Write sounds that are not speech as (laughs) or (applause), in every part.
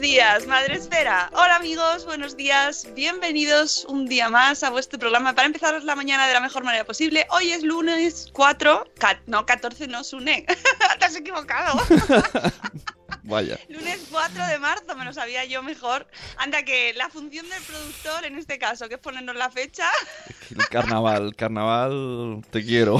Buenos días, Madre Esfera. Hola amigos, buenos días. Bienvenidos un día más a vuestro programa para empezar la mañana de la mejor manera posible. Hoy es lunes 4, ca- no, 14 no, Sune. (laughs) Te has equivocado. (laughs) Vaya. Lunes 4 de marzo, me lo sabía yo mejor. Anda, que la función del productor en este caso, que es ponernos la fecha, Carnaval, carnaval, te quiero.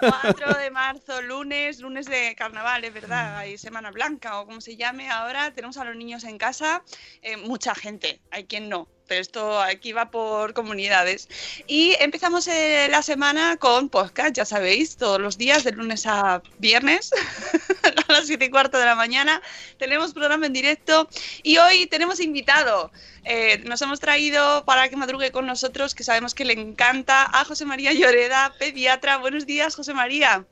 4 de marzo, lunes, lunes de carnaval, es verdad, hay Semana Blanca o como se llame ahora, tenemos a los niños en casa, eh, mucha gente, hay quien no, pero esto aquí va por comunidades. Y empezamos eh, la semana con podcast, ya sabéis, todos los días, de lunes a viernes, (laughs) a las 7 y cuarto de la mañana, tenemos programa en directo y hoy tenemos invitado. Eh, nos hemos traído para que madrugue con nosotros, que sabemos que le encanta, a José María Lloreda, pediatra. Buenos días, José María.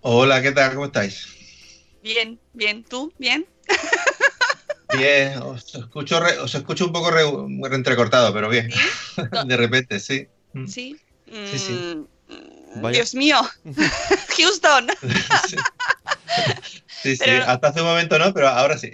Hola, ¿qué tal? ¿Cómo estáis? Bien, bien. ¿Tú? ¿Bien? (laughs) Bien, os escucho, re- os escucho un poco re- re- entrecortado, pero bien. (laughs) De repente, sí. Mm. Sí. Sí, sí. Mm, Vaya. Dios mío. (laughs) Houston. (laughs) Sí, sí. Pero- Hasta hace un momento no, pero ahora sí.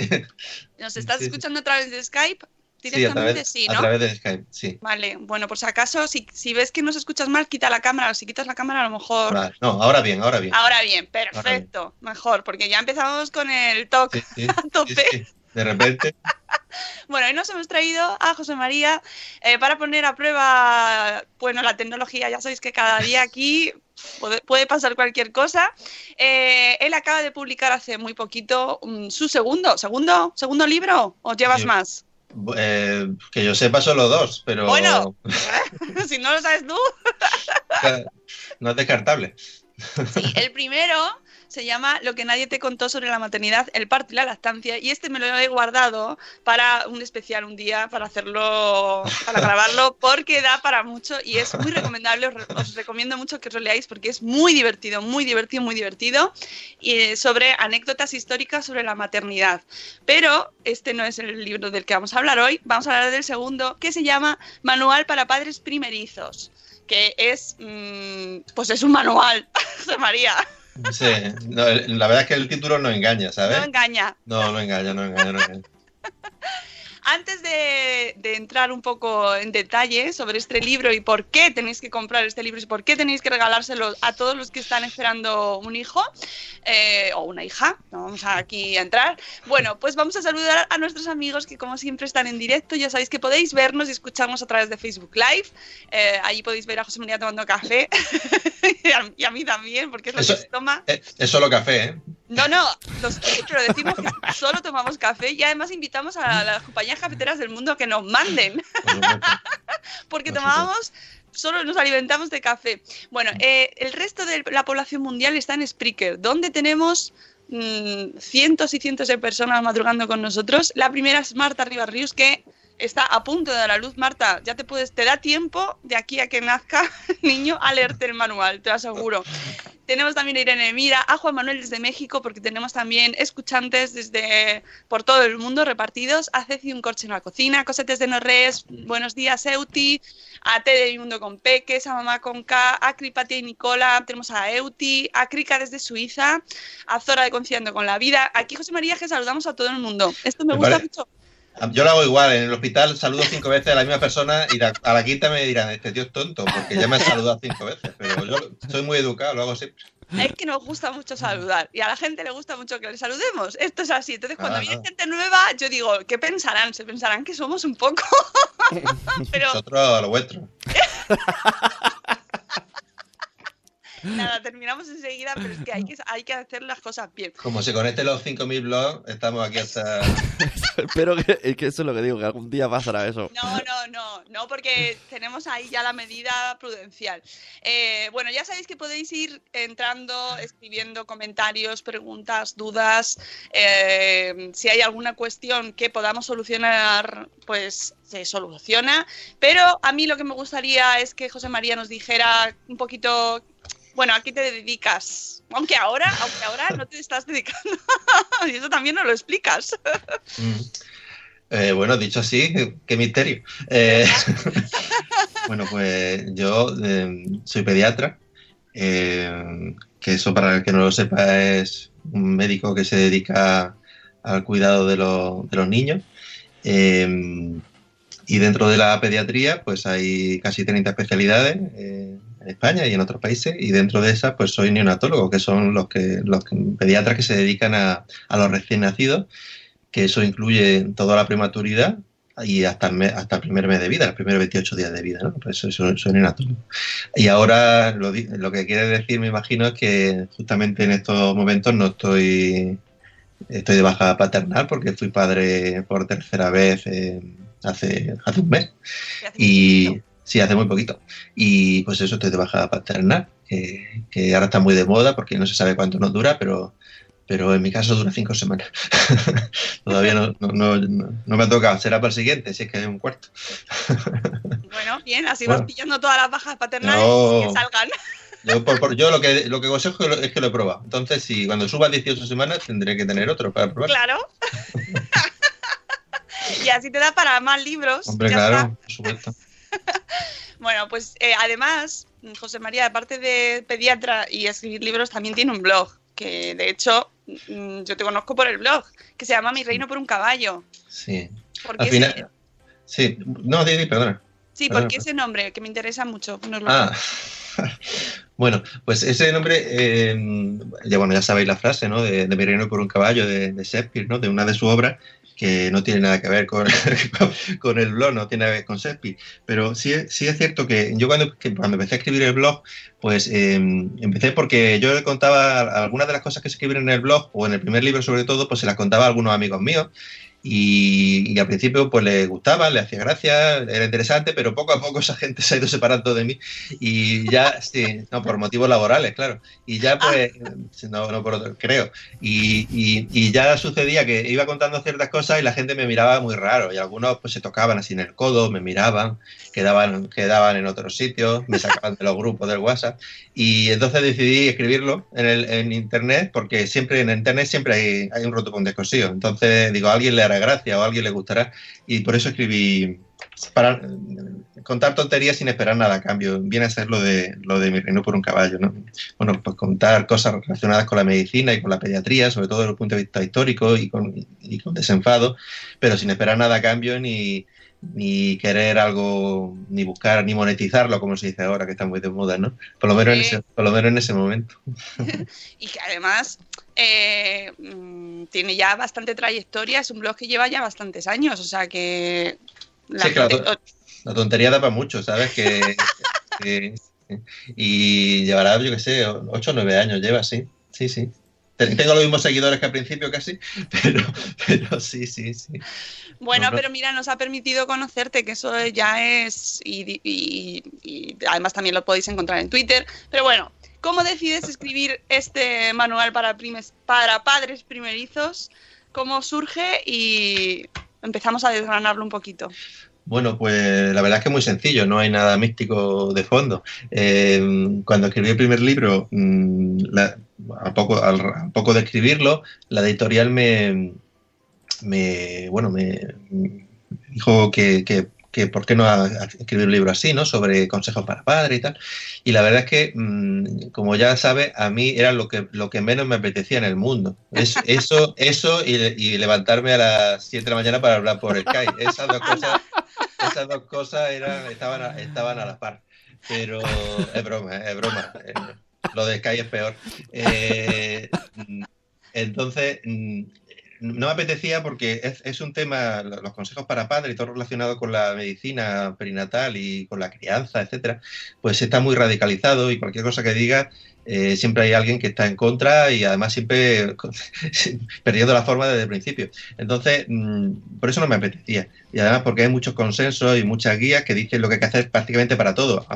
¿Nos estás Sí, sí. escuchando a través de Skype? Sí, a Directamente través, sí, a ¿no? través de Skype, sí. Vale, bueno, por si acaso, si, si ves que nos escuchas mal, quita la cámara. Si quitas la cámara, a lo mejor. Vale. No, ahora bien, ahora bien. Ahora bien, perfecto, mejor, porque ya empezamos con el talk Sí, sí, a tope. De repente, (laughs) Bueno, hoy nos hemos traído a José María eh, para poner a prueba, bueno, la tecnología. Ya sabéis que cada día aquí puede, puede pasar cualquier cosa. Eh, él acaba de publicar hace muy poquito mm, su segundo, segundo, segundo libro. ¿O llevas Sí. más? eh, que yo sepa solo dos, pero Bueno. (laughs) (laughs) si no lo sabes tú. no es descartable. Sí, el primero se llama Lo que nadie te contó sobre la maternidad, el parto y la lactancia. Y este me lo he guardado para un especial un día, para hacerlo, para (laughs) grabarlo, porque da para mucho y es muy recomendable. Os, re- os recomiendo mucho que os lo leáis porque es muy divertido, muy divertido, muy divertido. Y eh, sobre anécdotas históricas sobre la maternidad. Pero este no es el libro del que vamos a hablar hoy. Vamos a hablar del segundo, que se llama Manual para padres primerizos. Que es, mm, pues es un manual, (laughs) José María. Sí, no, la verdad es que el título no engaña, ¿sabes? No engaña. No, no engaña, no engaña, no engaña. (laughs) Antes de, de entrar un poco en detalle sobre este libro y por qué tenéis que comprar este libro y por qué tenéis que regalárselo a todos los que están esperando un hijo eh, o una hija, no vamos aquí a entrar. Bueno, pues vamos a saludar a nuestros amigos que como siempre están en directo. Ya sabéis que podéis vernos y escucharnos a través de Facebook Live. Eh, allí podéis ver a José María tomando café (laughs) y, a, y a mí también, porque es lo Eso- que se toma. Eh, Es solo café, ¿eh? No, no, los, pero decimos que solo tomamos café y además invitamos a las compañías cafeteras del mundo a que nos manden, (laughs) porque Por tomábamos, solo nos alimentamos de café. Bueno, eh, el resto de la población mundial está en Spreaker, donde tenemos mm, cientos y cientos de personas madrugando con nosotros. La primera es Marta Ribarrius, que está a punto de dar a luz. Marta, ya te puedes, te da tiempo de aquí a que nazca (laughs) niño a leerte el manual, te lo aseguro. Tenemos también a Irene Mira, a Juan Manuel desde México, porque tenemos también escuchantes desde por todo el mundo repartidos. A Ceci un corche en la cocina, Cosetes de Norres, buenos días, Euti. A T de Mi Mundo con Peques, a Mamá con K, a Cripatia y Nicola. Tenemos a Euti, a Krika desde Suiza, a Zora de Conciliando con la Vida. Aquí, José María, que saludamos a todo el mundo. Esto me, Me gusta pare- mucho. Yo lo hago igual, en el hospital saludo cinco veces a la misma persona y la- a la quinta me dirán, este tío es tonto, porque ya me ha saludado cinco veces, pero yo soy muy educado, lo hago siempre. Es que nos gusta mucho saludar y a la gente le gusta mucho que le saludemos. Esto es así. Entonces, cuando Ah, viene no. gente nueva, yo digo, ¿qué pensarán? Se pensarán que somos un poco. (laughs) Pero Nosotros a lo vuestro. (laughs) (laughs) nada, terminamos enseguida, pero es que hay que, hay que hacer las cosas bien. Como se conecten los 5.000 blogs, estamos aquí hasta... (laughs) (laughs) Espero que, es que eso es lo que digo, que algún día pasará eso. No, no, no, no, porque tenemos ahí ya la medida prudencial. Eh, bueno, ya sabéis que podéis ir entrando, escribiendo comentarios, preguntas, dudas. eh, si hay alguna cuestión que podamos solucionar, pues se soluciona. Pero a mí lo que me gustaría es que José María nos dijera un poquito. Bueno, ¿a qué te dedicas? Aunque ahora, aunque ahora no te estás dedicando. (laughs) y eso también nos lo explicas. Mm. Eh, bueno, dicho así, qué misterio. Eh, (laughs) bueno, pues yo eh, soy pediatra, que eso para el que no lo sepa es un médico que se dedica al cuidado de, los- de los niños. Y dentro de la pediatría, pues hay casi 30 especialidades en España y en otros países. Y dentro de esas, pues soy neonatólogo, que son los que los pediatras que se dedican a, a los recién nacidos que eso incluye toda la prematuridad y hasta el, me- hasta el primer mes de vida, los primeros 28 días de vida, ¿no? Pues eso es neonatólogo. Y ahora lo, lo que quiere decir, me imagino, es que justamente en estos momentos no estoy, estoy de baja paternal porque fui padre por tercera vez eh, hace, hace un mes. Y sí, hace muy poquito. Y pues eso, estoy de baja paternal, que, que ahora está muy de moda porque no se sabe cuánto nos dura, pero, pero en mi caso dura cinco semanas. (laughs) Todavía no, no, no, no- me ha tocado, será para el siguiente, si es que hay un cuarto. (laughs) Bueno, bien, así Bueno. vas pillando todas las bajas paternales que salgan. Yo, por- por- yo lo que lo que aconsejo es que lo he probado. Entonces, si cuando suba a 18 semanas tendré que tener otro para probar. Claro. (laughs) y así te da para más libros. Hombre, claro, por supuesto. (laughs) Bueno, pues eh, además, José María, aparte de pediatra y escribir libros, también tiene un blog. Que de hecho, mm, yo te conozco por el blog, que se llama Mi Reino por un Caballo. Sí. ¿Por qué Al ese-. Sí, no, di, di, perdona. Sí, Perdona, porque ese nombre, que me interesa mucho. nos lo Ah, (laughs) bueno, pues ese nombre, eh, ya bueno, ya sabéis la frase, ¿no? De, de mi reino por un caballo, de, de Shakespeare, ¿no? De una de sus obras que no tiene nada que ver con, (laughs) con el blog, no tiene nada que ver con Shakespeare. Pero sí, sí es cierto que yo cuando, cuando empecé a escribir el blog, pues eh, empecé porque yo le contaba algunas de las cosas que se escriben en el blog, o en el primer libro sobre todo, pues se las contaba a algunos amigos míos. Y, y al principio pues le gustaba, le hacía gracia, era interesante, pero poco a poco (laughs) esa gente se ha ido separando de mí y ya, sí, no, por motivos laborales, claro. Y ya pues, no, no por otro, creo. Y, y- y ya sucedía que iba contando ciertas cosas y la gente me miraba muy raro y algunos pues se tocaban así en el codo, me miraban, quedaban, quedaban en otros sitios, me sacaban de los grupos del WhatsApp y entonces decidí escribirlo en, el, en internet porque siempre en internet siempre hay, hay un roto con descosido. Entonces digo, alguien le hará gracia o a alguien le gustará y por eso escribí para contar tonterías sin esperar nada a cambio. Viene a ser lo de lo de mi reino por un caballo, ¿no? Bueno, pues contar cosas relacionadas con la medicina y con la pediatría, sobre todo desde el punto de vista histórico y con, y con desenfado, pero sin esperar nada a cambio ni, ni querer algo, ni buscar, ni monetizarlo, como se dice ahora, que está muy de moda, ¿no? Por lo menos, en, Sí. ese, por lo menos en ese momento. (laughs) y que además eh, mm, tiene ya bastante trayectoria, es un blog que lleva ya bastantes años, o sea que la Sí, tontería da para mucho, ¿sabes? Que, (laughs) que- y llevará, yo qué sé, 8 o 9 años lleva, sí. Sí, sí. Te- Tengo los mismos seguidores que al principio casi, (laughs) pero, pero sí, sí, sí. Bueno, No, no. pero mira, nos ha permitido conocerte, que eso ya es. Y, y- y además también lo podéis encontrar en Twitter. Pero bueno, ¿cómo decides escribir este manual para, primes- para padres primerizos? ¿Cómo surge? Y empezamos a desgranarlo un poquito. Bueno, pues la verdad es que es muy sencillo, no hay nada místico de fondo. Eh, cuando escribí el primer libro, mm, a, poco, al, poco de escribirlo, la editorial me, bueno, me dijo que, que por qué no a- a escribir un libro así, ¿no? Sobre consejos para padres y tal. Y la verdad es que, mm, como ya sabes, a mí era lo que, lo que menos me apetecía en el mundo. Es, eso (laughs) eso y, y levantarme a las 7 de la mañana para hablar por Skype. Esas dos cosas, esas dos cosas eran, estaban, a, estaban a la par. Pero es broma, es broma. Eh, Lo de Skype es peor. Eh, mm, entonces, mm, no me apetecía porque es, es un tema, lo- los consejos para padres y todo relacionado con la medicina perinatal y con la crianza, etcétera, pues está muy radicalizado y cualquier cosa que diga, eh, siempre hay alguien que está en contra y además siempre (laughs) perdiendo la forma desde el principio. Entonces, mm, por eso no me apetecía. Y además porque hay muchos consensos y muchas guías que dicen lo que hay que hacer prácticamente para todo.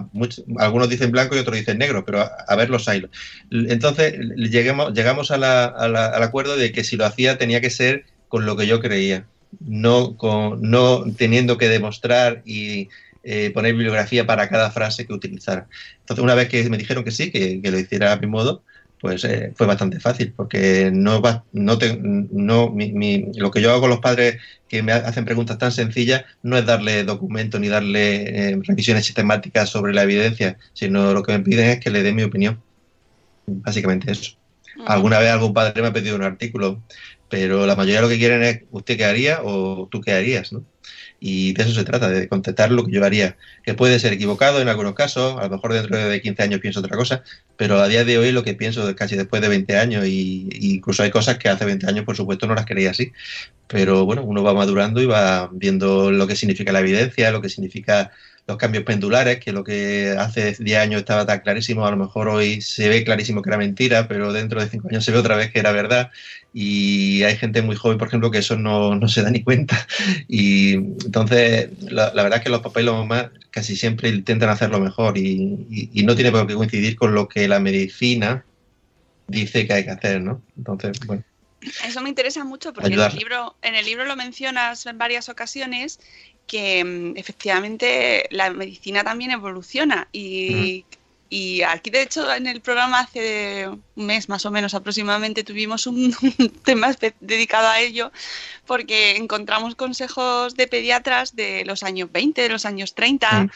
Algunos dicen blanco y otros dicen negro, pero a, ver los hay. Entonces, lleguemos, llegamos a la- a la- al acuerdo de que si lo hacía tenía que ser con lo que yo creía, no, con, no teniendo que demostrar y eh, poner bibliografía para cada frase que utilizara. Entonces, una vez que me dijeron que sí, que, que lo hiciera a mi modo, pues eh, fue bastante fácil, porque no va, no te- no, mi- mi- lo que yo hago con los padres que me hacen preguntas tan sencillas no es darle documentos ni darle eh, revisiones sistemáticas sobre la evidencia, sino lo que me piden es que le dé mi opinión. Básicamente eso. Alguna vez algún padre me ha pedido un artículo, pero la mayoría lo que quieren es usted qué haría o tú qué harías, ¿no? Y de eso se trata, de contestar lo que yo haría, que puede ser equivocado en algunos casos, a lo mejor dentro de 15 años pienso otra cosa, pero a día de hoy lo que pienso casi después de 20 años, y, y incluso hay cosas que hace 20 años por supuesto no las creía así, pero bueno, uno va madurando y va viendo lo que significa la evidencia, lo que significa los cambios pendulares, que lo que hace 10 años estaba tan clarísimo, a lo mejor hoy se ve clarísimo que era mentira, pero dentro de 5 años se ve otra vez que era verdad. Y hay gente muy joven, por ejemplo, que eso no, no se da ni cuenta. (laughs) Y entonces, la, la verdad es que los papás y las mamás casi siempre intentan hacerlo mejor y, y- y no tiene por qué coincidir con lo que la medicina dice que hay que hacer, ¿no? Entonces, bueno. Eso me interesa mucho porque en el, libro, en el libro lo mencionas en varias ocasiones que mm, efectivamente la medicina también evoluciona y, y aquí de hecho en el programa hace un mes más o menos aproximadamente tuvimos un, (laughs) un tema dedicado a ello porque encontramos consejos de pediatras de los años 20, de los años 30 Mm.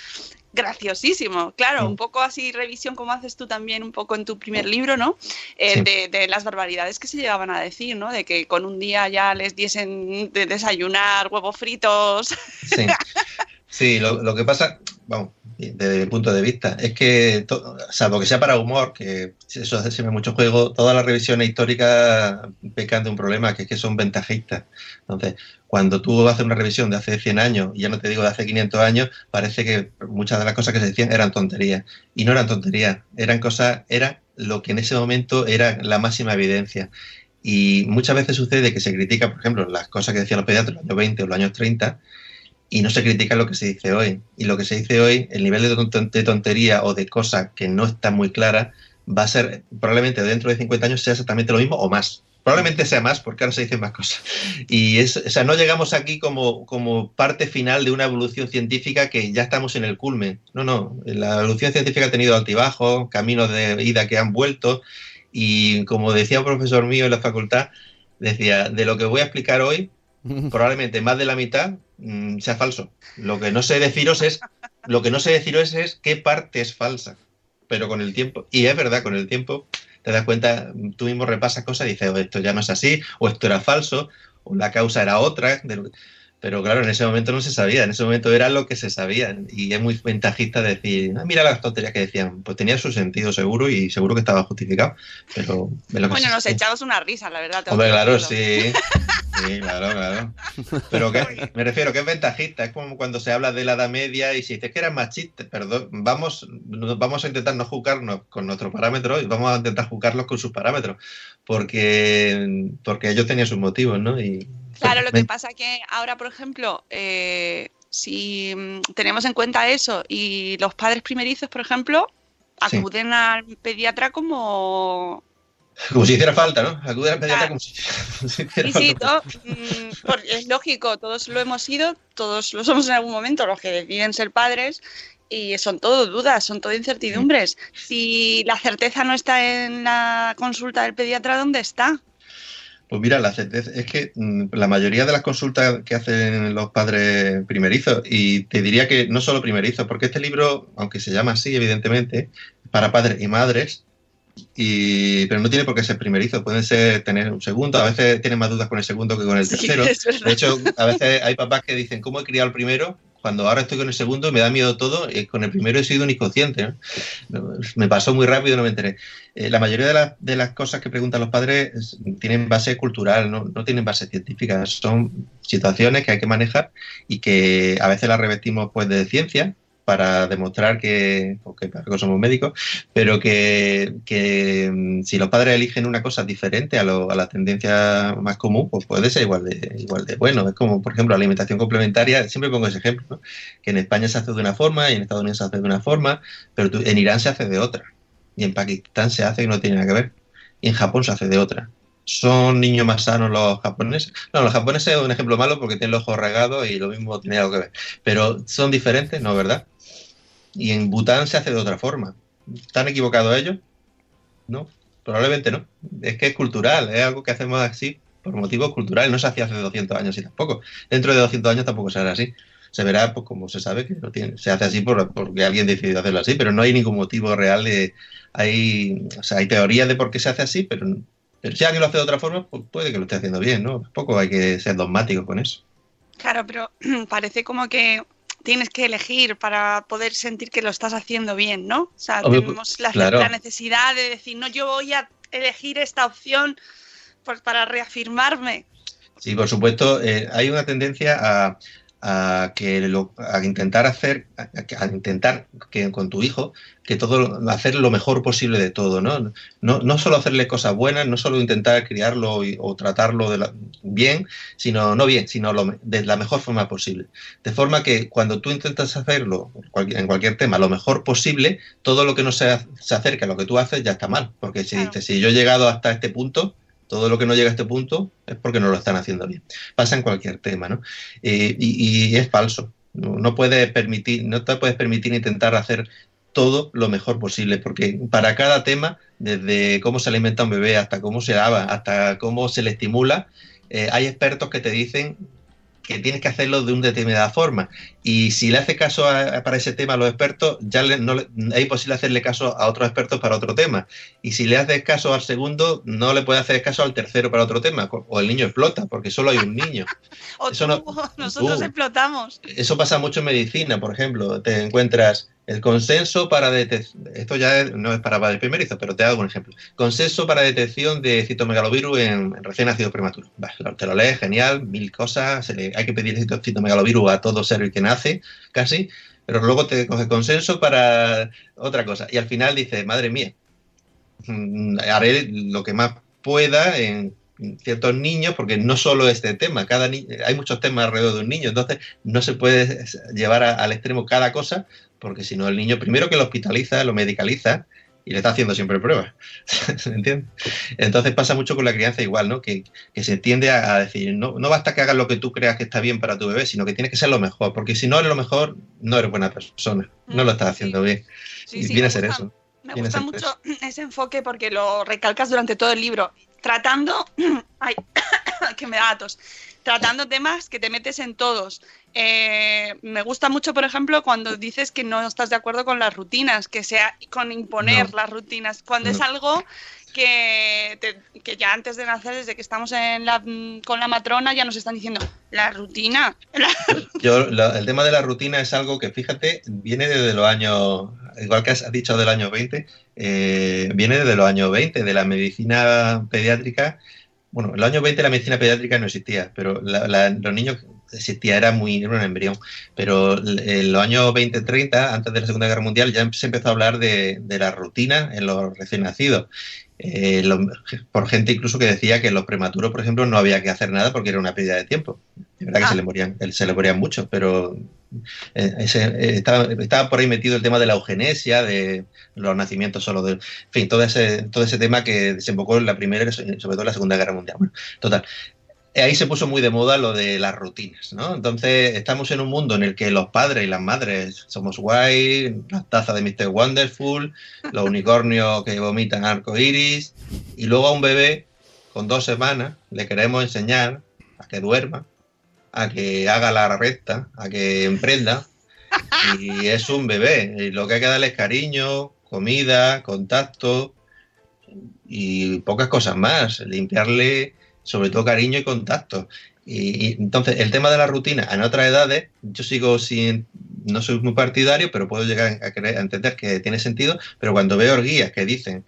Graciosísimo, claro, Mm. un poco así revisión como haces tú también un poco en tu primer libro, ¿no? Eh, Sí. de, de las barbaridades que se llegaban a decir, ¿no? De que con un día ya les diesen de desayunar huevos fritos. Sí, (laughs) sí lo, lo que pasa, vamos, desde mi punto de vista, es que, to- salvo que sea para humor, que eso hace siempre mucho juego, todas las revisiones históricas pecan de un problema, que es que son ventajistas. Entonces, cuando tú haces una revisión de hace 100 años, y ya no te digo de hace 500 años, parece que muchas de las cosas que se decían eran tonterías. Y no eran tonterías, eran cosas, era lo que en ese momento era la máxima evidencia. Y muchas veces sucede que se critica, por ejemplo, las cosas que decían los pediatras en los años 20 o los años 30, y no se critica lo que se dice hoy. Y lo que se dice hoy, el nivel de, ton- de tontería o de cosas que no está muy clara, va a ser, probablemente dentro de 50 años sea exactamente lo mismo o más. Probablemente sea más, porque ahora se dicen más cosas. Y es, o sea, no llegamos aquí como, como parte final de una evolución científica que ya estamos en el culmen. No, no. La evolución científica ha tenido altibajos, caminos de ida que han vuelto. Y como decía un profesor mío en la facultad, decía, de lo que voy a explicar hoy, (laughs) probablemente más de la mitad mm, sea falso. Lo que no sé deciros es, lo que no sé deciros es qué parte es falsa. Pero con el tiempo, y es verdad, con el tiempo te das cuenta, tú mismo repasas cosas y dices, "Oh, esto ya no es así, o esto era falso, o la causa era otra. de Pero claro, en ese momento no se sabía, en ese momento era lo que se sabía. Y es muy ventajista decir, "Ah, mira las tonterías que decían. Pues tenía su sentido seguro y seguro que estaba justificado. Pero lo Bueno, nos echamos una risa, la verdad. Hombre, claro, sí. Sí, claro, claro. Pero que, me refiero que es ventajista, es como cuando se habla de la Edad Media y si dices que eran machistas, perdón, vamos, vamos a intentar no juzgarnos con nuestros parámetros y vamos a intentar juzgarlos con sus parámetros, porque, porque ellos tenían sus motivos, ¿no? Y, Claro, lo que pasa que ahora, por ejemplo, eh, si mm, tenemos en cuenta eso y los padres primerizos, por ejemplo, Sí. acuden al pediatra como Como si hiciera falta, ¿no? Acude al pediatra Claro. como si, como (laughs) si hiciera Y sí, falta. todo, mm, porque es lógico, todos lo hemos sido, todos lo somos en algún momento, los que deciden ser padres, y son todo dudas, son todo incertidumbres. Si la certeza no está en la consulta del pediatra, ¿dónde está? Pues mira, la certeza es que mm, la mayoría de las consultas que hacen los padres primerizos, y te diría que no solo primerizos, porque este libro, aunque se llama así, evidentemente, para padres y madres, y, pero no tiene por qué ser primerizo, pueden ser tener un segundo, a veces tienen más dudas con el segundo que con el tercero. (laughs) De hecho, a veces hay papás que dicen, ¿cómo he criado el primero? Cuando ahora estoy con el segundo me da miedo todo, y con el primero he sido un inconsciente. ¿no? Me pasó muy rápido no me enteré. Eh, la mayoría de, las- de las cosas que preguntan los padres es- tienen base cultural, no, no tienen base científica. Son situaciones que hay que manejar y que a veces las revestimos pues de ciencia para demostrar que, porque algo somos médicos, pero que, que, mm, si los padres eligen una cosa diferente a, lo- a la tendencia más común, pues puede ser igual de, igual de bueno. Es como, por ejemplo, la alimentación complementaria, siempre pongo ese ejemplo, ¿no? que en España se hace de una forma y en Estados Unidos se hace de una forma, pero en Irán se hace de otra. Y en Pakistán se hace y no tiene nada que ver. Y en Japón se hace de otra. ¿Son niños más sanos los japoneses? No, los japoneses es un ejemplo malo porque tienen los ojos regados y lo mismo tiene algo que ver. Pero son diferentes, ¿no? ¿Verdad? Y en Bután se hace de otra forma. ¿Están equivocados ellos? No, probablemente no. Es que es cultural, es algo que hacemos así por motivos culturales. No se hacía hace 200 años y tampoco. Dentro de 200 años tampoco se hará así. Se verá, pues como se sabe, que no tiene, se hace así por, porque alguien decidió hacerlo así, pero no hay ningún motivo real de... Hay, o sea, hay teorías de por qué se hace así, pero, pero si alguien lo hace de otra forma, pues puede que lo esté haciendo bien, ¿no? Tampoco hay que ser dogmático con eso. Claro, pero (clears throat) parece como que tienes que elegir para poder sentir que lo estás haciendo bien, ¿no? O sea, Hombre, tenemos la, claro. la necesidad de decir, no, yo voy a elegir esta opción pues, para reafirmarme. Sí, por supuesto, eh, hay una tendencia a, a que lo- a intentar hacer, a, intentar que con tu hijo, que todo, hacer lo mejor posible de todo, ¿no? No, no solo hacerle cosas buenas, no solo intentar criarlo y- o tratarlo de la- bien, sino, no bien, sino lo de la mejor forma posible. De forma que cuando tú intentas hacerlo en cualquier, en cualquier tema lo mejor posible, todo lo que no se, se acerca a lo que tú haces ya está mal. Porque si Claro. dices, si yo he llegado hasta este punto, todo lo que no llega a este punto es porque no lo están haciendo bien. Pasa en cualquier tema, ¿no? Eh, y, es falso. No, no puedes permitir, no te puedes permitir intentar hacer todo lo mejor posible, porque para cada tema, desde cómo se alimenta un bebé hasta cómo se lava, hasta cómo se le estimula, eh, hay expertos que te dicen que tienes que hacerlo de una determinada forma. Y si le hace caso a- para ese tema a los expertos, ya le- no es imposible hacerle caso a otros expertos para otro tema. Y si le haces caso al segundo, no le puede hacer caso al tercero para otro tema. O el niño explota, porque solo hay un niño. (laughs) O Eso tú, no- (laughs) nosotros Uh. explotamos. Eso pasa mucho en medicina, por ejemplo. Te encuentras el consenso para detección. Esto ya no es para padres primerizos, pero te hago un ejemplo. Consenso para detección de citomegalovirus en, en recién nacido prematuro. Vale, te lo lees, genial, mil cosas. le- hay que pedir cito- citomegalovirus a todo ser que nace, casi. Pero luego te coge consenso para otra cosa. Y al final dices, madre mía, mm, haré lo que más pueda en ciertos niños, porque no solo este tema, cada ni- hay muchos temas alrededor de un niño, entonces no se puede llevar al extremo cada cosa, porque si no el niño primero que lo hospitaliza, lo medicaliza y le está haciendo siempre pruebas, (laughs) ¿me entiendes? Entonces pasa mucho con la crianza igual, ¿no? Que, que se tiende a, a decir, no, no basta que hagas lo que tú creas que está bien para tu bebé, sino que tienes que ser lo mejor, porque si no eres lo mejor, no eres buena persona, no lo estás haciendo bien. Sí, y sí, viene me a ser gusta. eso. Me gusta mucho ese enfoque porque lo recalcas durante todo el libro, tratando, (coughs) ay, (coughs) que me da atos, tratando temas que te metes en todos. Eh, me gusta mucho, por ejemplo, cuando dices que no estás de acuerdo con las rutinas, que sea con imponer No. las rutinas, cuando es algo que, te- que ya antes de nacer, desde que estamos en la, con la matrona, ya nos están diciendo la rutina. (laughs) la- Yo, el tema de la rutina es algo que, fíjate, viene desde los años, igual que has dicho de los años 20, eh, viene desde los años 20, de la medicina pediátrica. Bueno, en los años 20 la medicina pediátrica no existía, pero la- la- los niños existía, era muy, era un embrión. Pero en los años 20-30, antes de la Segunda Guerra Mundial, ya se empezó a hablar de, de la rutina en los recién nacidos. Eh, lo- por gente incluso que decía que los prematuros, por ejemplo, no había que hacer nada porque era una pérdida de tiempo. Es verdad que Ah. se le morían, se le morían mucho, pero eh, ese, eh, estaba, estaba por ahí metido el tema de la eugenesia, de los nacimientos solo de... En fin, todo ese, todo ese tema que desembocó en la Primera y sobre todo en la Segunda Guerra Mundial. Bueno, total. Ahí se puso muy de moda lo de las rutinas, ¿no? Entonces estamos en un mundo en el que los padres y las madres somos guay, las tazas de Mr. Wonderful, los unicornios que vomitan arco iris, y luego a un bebé con dos semanas le queremos enseñar a que duerma, a que haga la recta, a que emprenda. Y es un bebé. Y lo que hay que darle es cariño, comida, contacto y pocas cosas más. Limpiarle, sobre todo, cariño y contacto. Y, y entonces, el tema de la rutina en otras edades, yo sigo sin. No soy muy partidario, pero puedo llegar a, creer- a entender que tiene sentido. Pero cuando veo guías que dicen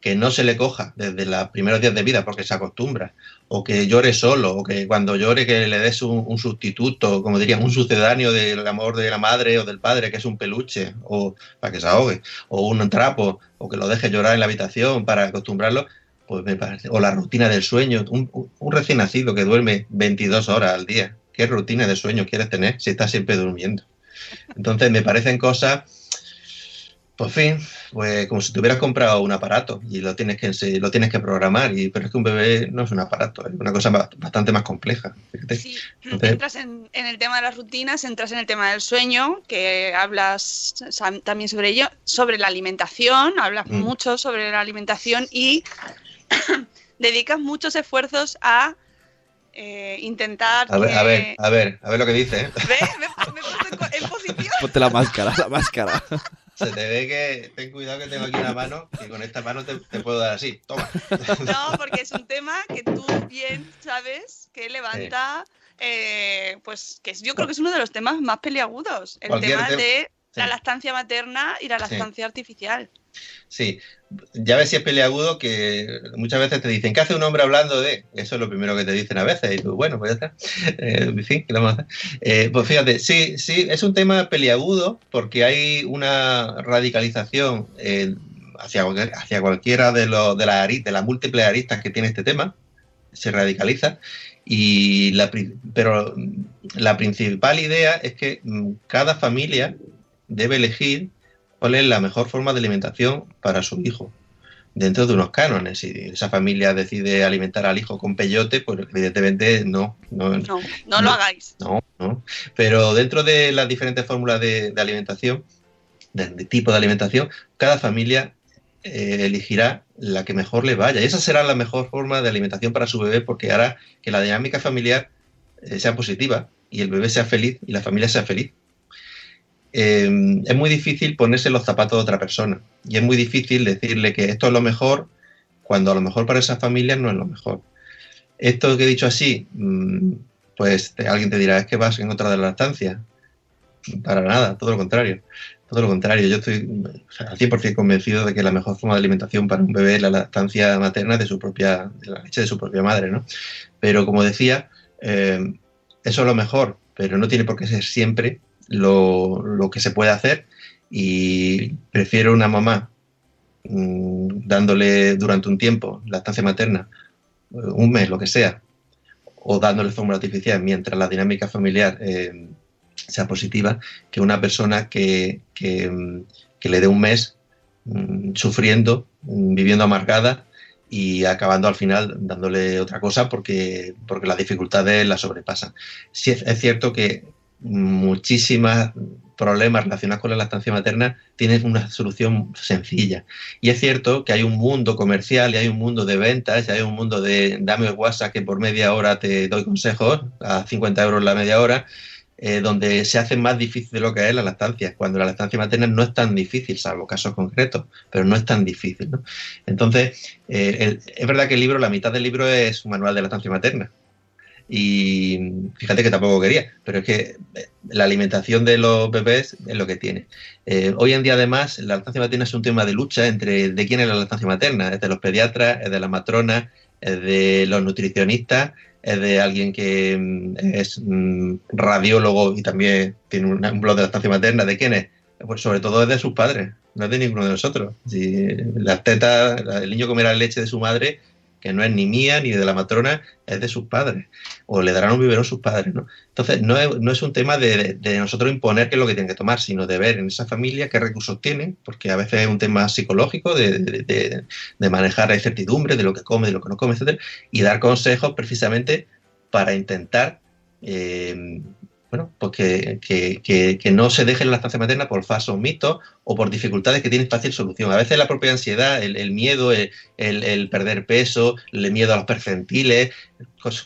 que no se le coja desde los primeros días de vida porque se acostumbra, o que llore solo, o que cuando llore que le des un, un sustituto, como dirían, un sucedáneo del amor de la madre o del padre, que es un peluche, o para que se ahogue, o un trapo, o que lo deje llorar en la habitación para acostumbrarlo, pues me parece, o la rutina del sueño, un, un- recién nacido que duerme 22 horas al día, ¿qué rutina de sueño quieres tener si estás siempre durmiendo? Entonces me parecen cosas por fin, pues como si te hubieras comprado un aparato y lo tienes que lo tienes que programar, y, pero es que un bebé no es un aparato, es una cosa ba- bastante más compleja. Sí, Entonces- entras en, en el tema de las rutinas, entras en el tema del sueño, que hablas también sobre ello, sobre la alimentación, hablas Mm. mucho sobre la alimentación y (coughs) dedicas muchos esfuerzos a eh, intentar A ver, que... a ver, a ver, a ver lo que dice. ¿eh? ¿Ve? Me, me en, en (laughs) posición. Ponte la máscara, la máscara. (laughs) Se te ve que ten cuidado que tengo aquí una mano y con esta mano te, te puedo dar así. Toma. (laughs) No, porque es un tema que tú bien sabes que levanta, eh, pues que es- yo creo que es uno de los temas más peliagudos, el Cualquier tema tema- de la lactancia materna y la Sí. lactancia artificial. Sí, ya ves si es peleagudo que muchas veces te dicen, ¿qué hace un hombre hablando de? Eso es lo primero que te dicen a veces. Y tú, bueno, pues ya está. (laughs) Eh, en fin, ¿qué le vamos a hacer? Eh, pues fíjate, sí, sí, es un tema peliagudo porque hay una radicalización eh, hacia, hacia cualquiera de, los de, ari- de las múltiples aristas que tiene este tema. Se radicaliza. Y la, pero la principal idea es que mm, cada familia debe elegir cuál es la mejor forma de alimentación para su hijo dentro de unos cánones. Si esa familia decide alimentar al hijo con peyote, pues evidentemente no, no, No, no lo hagáis. no, no. Pero dentro de las diferentes fórmulas de, de alimentación, de, de tipo de alimentación, cada familia eh, elegirá la que mejor le vaya. Y esa será la mejor forma de alimentación para su bebé porque hará que la dinámica familiar eh, sea positiva y el bebé sea feliz y la familia sea feliz. Eh, es muy difícil ponerse los zapatos de otra persona y es muy difícil decirle que esto es lo mejor cuando a lo mejor para esa familia no es lo mejor. Esto que he dicho así, mm, pues alguien te dirá, es que vas en contra de la lactancia. Para nada, todo lo contrario. Todo lo contrario, yo estoy o sea, al 100% convencido de que la mejor forma de alimentación para un bebé es la lactancia materna de su propia, de la leche de su propia madre, ¿no? Pero como decía, eh, eso es lo mejor, pero no tiene por qué ser siempre lo, lo que se puede hacer y prefiero una mamá mm, dándole durante un tiempo lactancia materna, eh, un mes, lo que sea, o dándole fórmula artificial mientras la dinámica familiar eh, sea positiva, que una persona que, que, mm, le dé un mes mm, sufriendo, viviendo amargada y acabando al final dándole otra cosa porque, porque las dificultades la sobrepasan. Sí es cierto que muchísimos problemas relacionados con la lactancia materna tienen una solución sencilla. Y es cierto que hay un mundo comercial y hay un mundo de ventas y hay un mundo de dame el WhatsApp que por media hora te doy consejos a 50 euros la media hora, eh, donde se hace más difícil de lo que es la lactancia, cuando la lactancia materna no es tan difícil, salvo casos concretos, pero no es tan difícil. ¿no? Entonces, eh, es verdad que el libro, la mitad del libro es un manual de lactancia materna. Y fíjate que tampoco quería, pero es que eh, la alimentación de los bebés es lo que tiene. Eh, hoy en día, además, la lactancia materna es un tema de lucha entre de quién es la lactancia materna. Es de los pediatras, es de las matronas, es de los nutricionistas, es de alguien que mm, es mm, radiólogo y también tiene un blog de lactancia materna. ¿De quién es? Pues sobre todo es de sus padres, no es de ninguno de nosotros. Si las tetas, el niño comerá la leche de su madre que no es ni mía ni de la matrona, es de sus padres, o le darán un biberón sus padres, ¿no? Entonces, no es, no es un tema de, de nosotros imponer qué es lo que tienen que tomar, sino de ver en esa familia qué recursos tienen, porque a veces es un tema psicológico de, de- manejar la incertidumbre de lo que come, de lo que no come, etcétera, y dar consejos precisamente para intentar eh, bueno, pues que, no se deje la lactancia materna por falsos mitos o por dificultades que tienen fácil solución. A veces la propia ansiedad, el, miedo, el, perder peso, el miedo a los percentiles,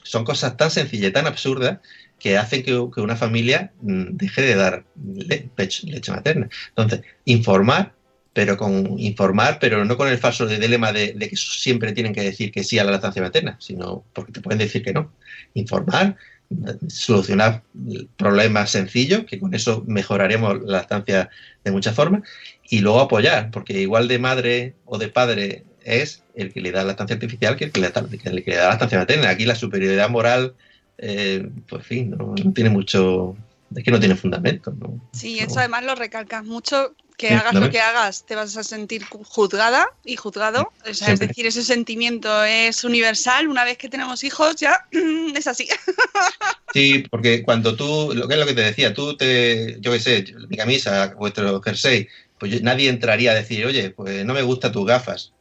son cosas tan sencillas, tan absurdas, que hacen que, una familia mm, deje de dar leche materna. Entonces, informar, pero con informar, pero no con el falso dilema de, de que siempre tienen que decir que sí a la lactancia materna, sino porque te pueden decir que no. Informar, solucionar problemas sencillos, que con eso mejoraremos la lactancia de muchas formas, y luego apoyar, porque igual de madre o de padre es el que le da la lactancia artificial que el que le da, que el que le da la lactancia materna. Aquí la superioridad moral, eh, pues en fin, no, no tiene mucho, es que no tiene fundamento. ¿no? Sí, eso además lo recalcas mucho, que hagas ¿lo que hagas, te vas a sentir ju- juzgada y juzgado. O sea, es decir, ese sentimiento es universal. Una vez que tenemos hijos, ya (clears throat) es así. (laughs) Sí, porque cuando tú, lo que es lo que te decía, tú te, yo qué sé, mi camisa, vuestro jersey, pues yo- nadie entraría a decir, oye, pues no me gustan tus gafas.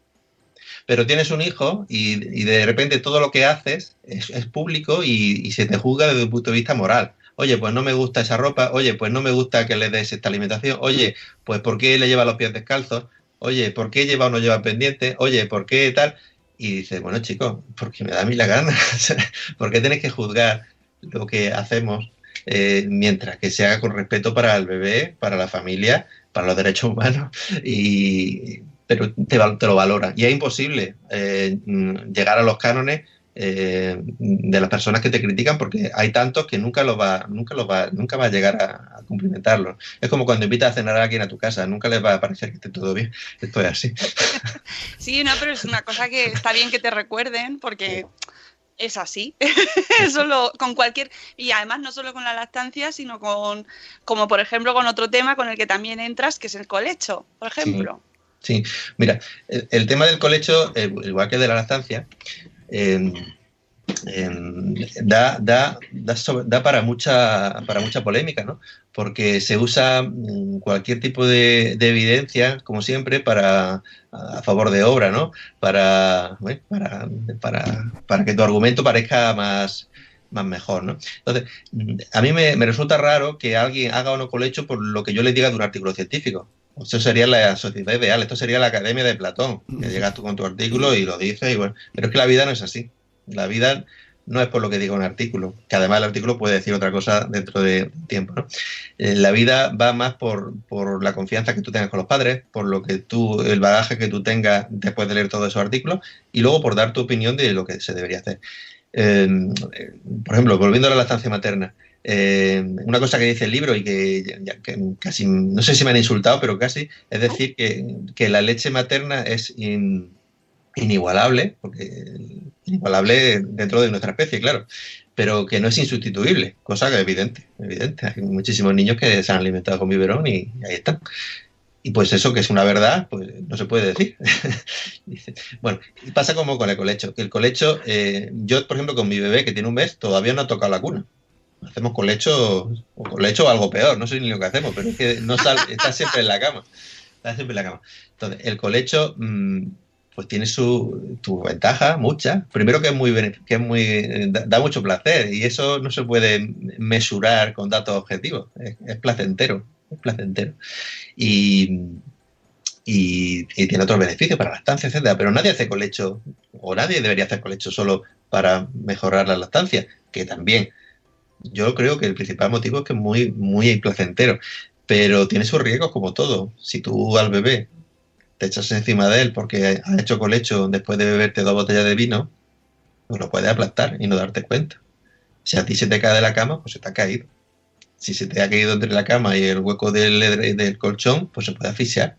Pero tienes un hijo y, y de repente todo lo que haces es, es público y, y se te juzga desde un punto de vista moral. Oye, pues no me gusta esa ropa, oye, pues no me gusta que le des esta alimentación, oye, pues ¿por qué le lleva los pies descalzos? Oye, ¿por qué lleva o no lleva pendiente? Oye, ¿por qué tal? Y dices, bueno, chicos, porque me da a mí la gana. (laughs) ¿Por qué tenéis que juzgar lo que hacemos eh, mientras que se haga con respeto para el bebé, para la familia, para los derechos humanos? Y, pero te, te lo valora. Y es imposible eh, llegar a los cánones eh, de las personas que te critican porque hay tantos que nunca lo va, nunca lo va, nunca va a llegar a, a cumplimentarlo. Es como cuando invitas a cenar a alguien a tu casa, nunca les va a parecer que esté todo bien. Esto es así. (laughs) Sí, no, pero es una cosa que está bien que te recuerden porque es así. (laughs) Eso lo- con cualquier y además no solo con la lactancia, sino con como por ejemplo con otro tema con el que también entras, que es el colecho, por ejemplo. Sí, mira, el, el tema del colecho, eh, igual que de la lactancia, da, da, da, para, mucha, para mucha polémica, ¿no? Porque se usa mm, cualquier tipo de, de evidencia, como siempre, para a favor de obra, ¿no? Para, para, para que tu argumento parezca más, más mejor, ¿no? Entonces, mm, a mí me, me resulta raro que alguien haga o no colecho por lo que yo le diga de un artículo científico. Eso sería la sociedad ideal, esto sería la academia de Platón, que llegas tú con tu artículo y lo dices y bueno, pero es que la vida no es así. La vida no es por lo que diga un artículo, que además el artículo puede decir otra cosa dentro de tiempo. ¿no? Eh, la vida va más por, por la confianza que tú tengas con los padres, por lo que tú, el bagaje que tú tengas después de leer todos esos artículos y luego por dar tu opinión de lo que se debería hacer. Eh, eh, por ejemplo, volviendo a la lactancia materna, eh, una cosa que dice el libro y que, casi, no sé si me han insultado, pero casi, es decir, que, que la leche materna es in- inigualable, porque inigualable dentro de nuestra especie, claro, pero que no es insustituible, cosa que es evidente, evidente. Hay muchísimos niños que se han alimentado con biberón y ahí están. Y pues eso que es una verdad, pues no se puede decir. (laughs) Bueno, y pasa como con el colecho, que el colecho, eh, yo por ejemplo con mi bebé que tiene un mes, todavía no ha tocado la cuna. Hacemos colecho o colecho o algo peor, no sé ni lo que hacemos, pero es que no sale, (laughs) está siempre en la cama. Está siempre en la cama. Entonces, el colecho mm, pues tiene su, tu ventaja, mucha. Primero que es muy que es muy da, da mucho placer y eso no se puede mesurar con datos objetivos. Es, es placentero, es placentero. Y, y, y tiene otros beneficios para la lactancia, etcétera. Pero nadie hace colecho, o nadie debería hacer colecho solo para mejorar la lactancia, que también. Yo creo que el principal motivo es que es muy, muy placentero, pero tiene sus riesgos como todo. Si tú al bebé te echas encima de él porque ha hecho colecho después de beberte dos botellas de vino, pues lo puedes aplastar y no darte cuenta. Si a ti se te cae de la cama, pues se te ha caído. Si se te ha caído entre la cama y el hueco del, del colchón, pues se puede asfixiar.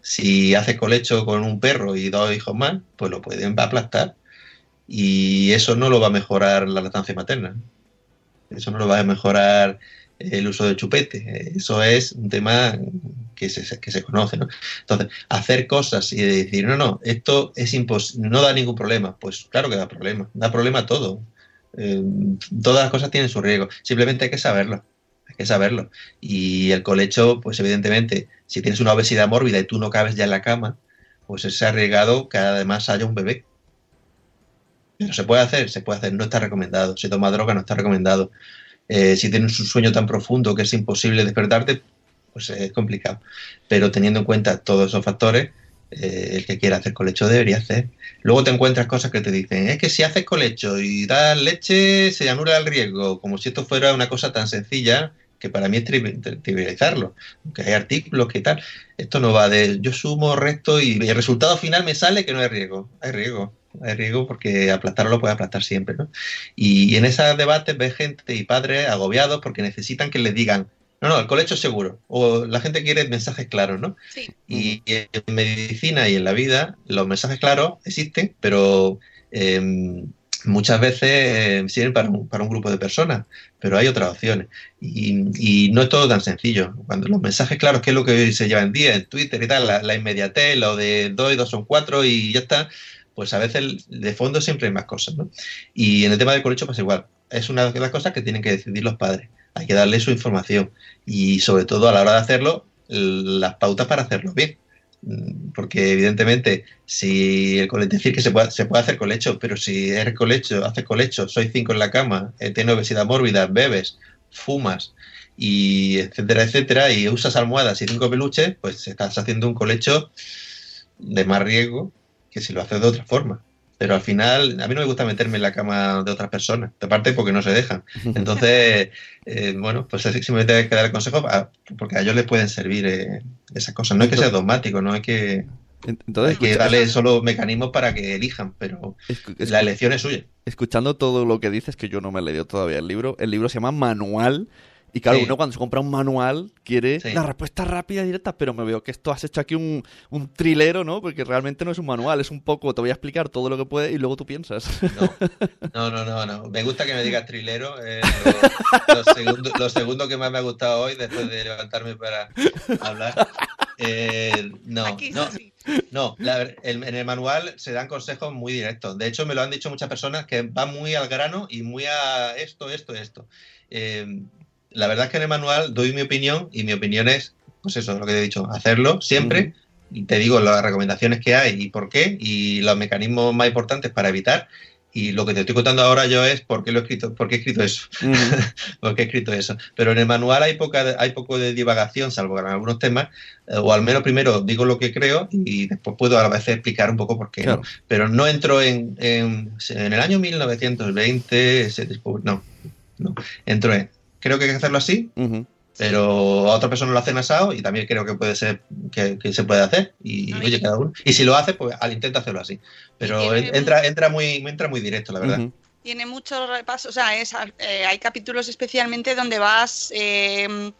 Si haces colecho con un perro y dos hijos más, pues lo pueden aplastar. Y eso no lo va a mejorar la lactancia materna. Eso no lo va a mejorar el uso de chupete. Eso es un tema que se, que se conoce, ¿no? Entonces, hacer cosas y decir, no, no, esto es imposible, no da ningún problema, pues claro que da problema, da problema todo. Eh, todas las cosas tienen su riesgo, simplemente hay que saberlo, hay que saberlo. Y el colecho, pues evidentemente, si tienes una obesidad mórbida y tú no cabes ya en la cama, pues es arriesgado que además haya un bebé. Pero se puede hacer, se puede hacer, no está recomendado. Si toma droga, no está recomendado. Eh, si tienes un sueño tan profundo que es imposible despertarte, pues es complicado. Pero teniendo en cuenta todos esos factores, eh, el que quiera hacer colecho debería hacer. Luego te encuentras cosas que te dicen, es que si haces colecho y das leche, se anula el riesgo, como si esto fuera una cosa tan sencilla que para mí es trivializarlo, que hay artículos que tal. Esto no va de yo sumo, resto y el resultado final me sale que no hay riesgo. Hay riesgo hay riesgo porque aplastarlo lo puede aplastar siempre, ¿no? Y, en esos debates ves gente y padres agobiados porque necesitan que les digan, no, no, el colecho es seguro. O la gente quiere mensajes claros, ¿no? Sí. Y, en medicina y en la vida los mensajes claros existen, pero em, muchas veces eh, sirven para un, para un, grupo de personas, pero hay otras opciones. Y, no es todo tan sencillo. Cuando los mensajes claros, que es lo que se lleva en día, en Twitter y tal, la, la inmediatez, lo de dos y dos son cuatro y ya está, pues a veces de fondo siempre hay más cosas, ¿no? Y en el tema del colecho pues igual. Es una de las cosas que tienen que decidir los padres. Hay que darle su información y sobre todo a la hora de hacerlo, las pautas para hacerlo bien. Mm, porque evidentemente, si el colecho, decir que se puede, se puede hacer colecho, pero si eres colecho, haces colecho, soy cinco en la cama, eh, tienes obesidad mórbida, bebes, fumas, y etcétera, etcétera, y usas almohadas y cinco peluches, pues estás haciendo un colecho de más riesgo que si lo haces de otra forma. Pero al final, a mí no me gusta meterme en la cama de otras personas, aparte porque no se dejan. (laughs) Entonces, eh, bueno, pues simplemente hay que dar el consejo porque a ellos les pueden servir eh, esas cosas. No hay que ser dogmático, no hay que, Entonces, hay que darle solo mecanismos para que elijan, pero la elección es suya. Escuchando todo lo que dices, que yo no me he leído todavía el libro, el libro se llama Manual y claro, Sí. uno cuando se compra un manual quiere Sí. la respuesta rápida y directa, pero me veo que esto has hecho aquí un, un trilero, ¿no? Porque realmente no es un manual, es un poco, te voy a explicar todo lo que puede y luego tú piensas. No, no, no, no. Me gusta que me digas (laughs) trilero. eh, lo, lo segundo, lo segundo que más me ha gustado hoy, después de levantarme para hablar. Eh, no, Aquí no, sí. no. la ver- el- en el manual se dan consejos muy directos. De hecho, me lo han dicho muchas personas que van muy al grano y muy a esto, esto, esto. Eh, la verdad es que en el manual doy mi opinión y mi opinión es, pues eso, lo que he dicho, hacerlo siempre. Y te digo las recomendaciones que hay y por qué y los mecanismos más importantes para evitar. Y lo que te estoy contando ahora yo es por qué lo he escrito, por qué he escrito eso. (laughs) por qué he escrito eso. Pero en el manual hay poca, hay poco de divagación, salvo en algunos temas, eh, o al menos primero digo lo que creo y después puedo a veces explicar un poco por qué. ¿no? Pero no entro en, en, en el año 1920, se descubrió- no, no, entro en, creo que hay que hacerlo así, pero a otra persona lo hacen asado y también creo que puede ser que, que se puede hacer y Ay. oye cada uno y si lo hace pues al intenta hacerlo así pero Y tiene en- entra entra muy entra muy directo la verdad. Tiene muchos repasos, o sea, es, eh, hay capítulos especialmente donde vas, eh,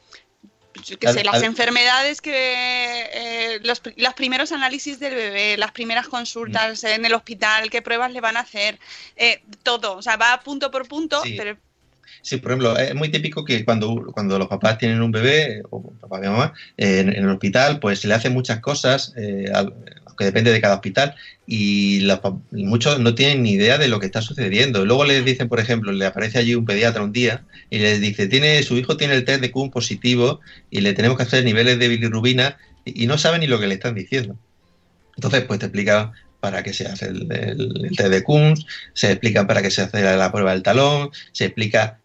yo qué Al- sé, las al- enfermedades que, eh, los, los primeros análisis del bebé, las primeras consultas Mm. en el hospital, qué pruebas le van a hacer, eh, todo, o sea, va punto por punto, Sí. pero Sí, por ejemplo, es muy típico que cuando, cuando los papás tienen un bebé, o papá y mamá, en, el hospital, pues se le hacen muchas cosas, eh, que depende de cada hospital, y los muchos no tienen ni idea de lo que está sucediendo. Luego les dicen, por ejemplo, le aparece allí un pediatra un día y les dice, tiene, su hijo tiene el test de Kuhn positivo y le tenemos que hacer niveles de bilirrubina y, y no saben ni lo que le están diciendo. Entonces, pues te explica para qué se hace el, el- el test de Kuhn, se explica para qué se hace la prueba del talón, se explica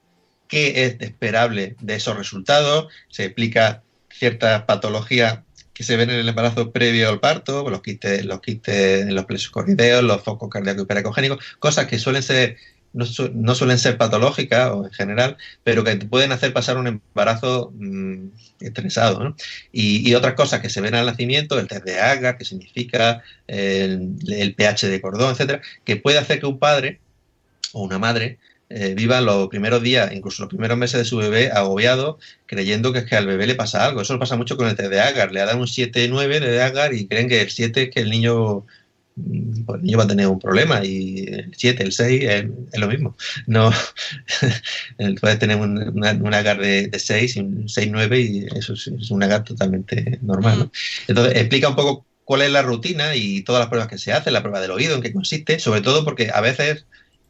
qué es esperable de esos resultados, se explica ciertas patologías que se ven en el embarazo previo al parto, los quistes, los quistes los plexos corrideos, los focos cardíacos hiperacogénicos, cosas que suelen ser no, no suelen ser patológicas o en general, pero que te pueden hacer pasar un embarazo mm, estresado. ¿no? Y, y otras cosas que se ven al nacimiento, el test de Agar, que significa el, pH de cordón, etcétera, que puede hacer que un padre o una madre eh, viva los primeros días, incluso los primeros meses de su bebé agobiado, creyendo que es que al bebé le pasa algo. Eso lo pasa mucho con el test de Agar. Le dan un 7-9 de Agar y creen que el 7 es que el niño pues el niño va a tener un problema y el 7, el 6 es, es lo mismo. No (laughs) puedes tener un, una, un agar de, de 6 y un 6, 9 y eso es, es un agar totalmente normal. ¿no? Entonces explica un poco cuál es la rutina y todas las pruebas que se hacen, la prueba del oído, en qué consiste, sobre todo porque a veces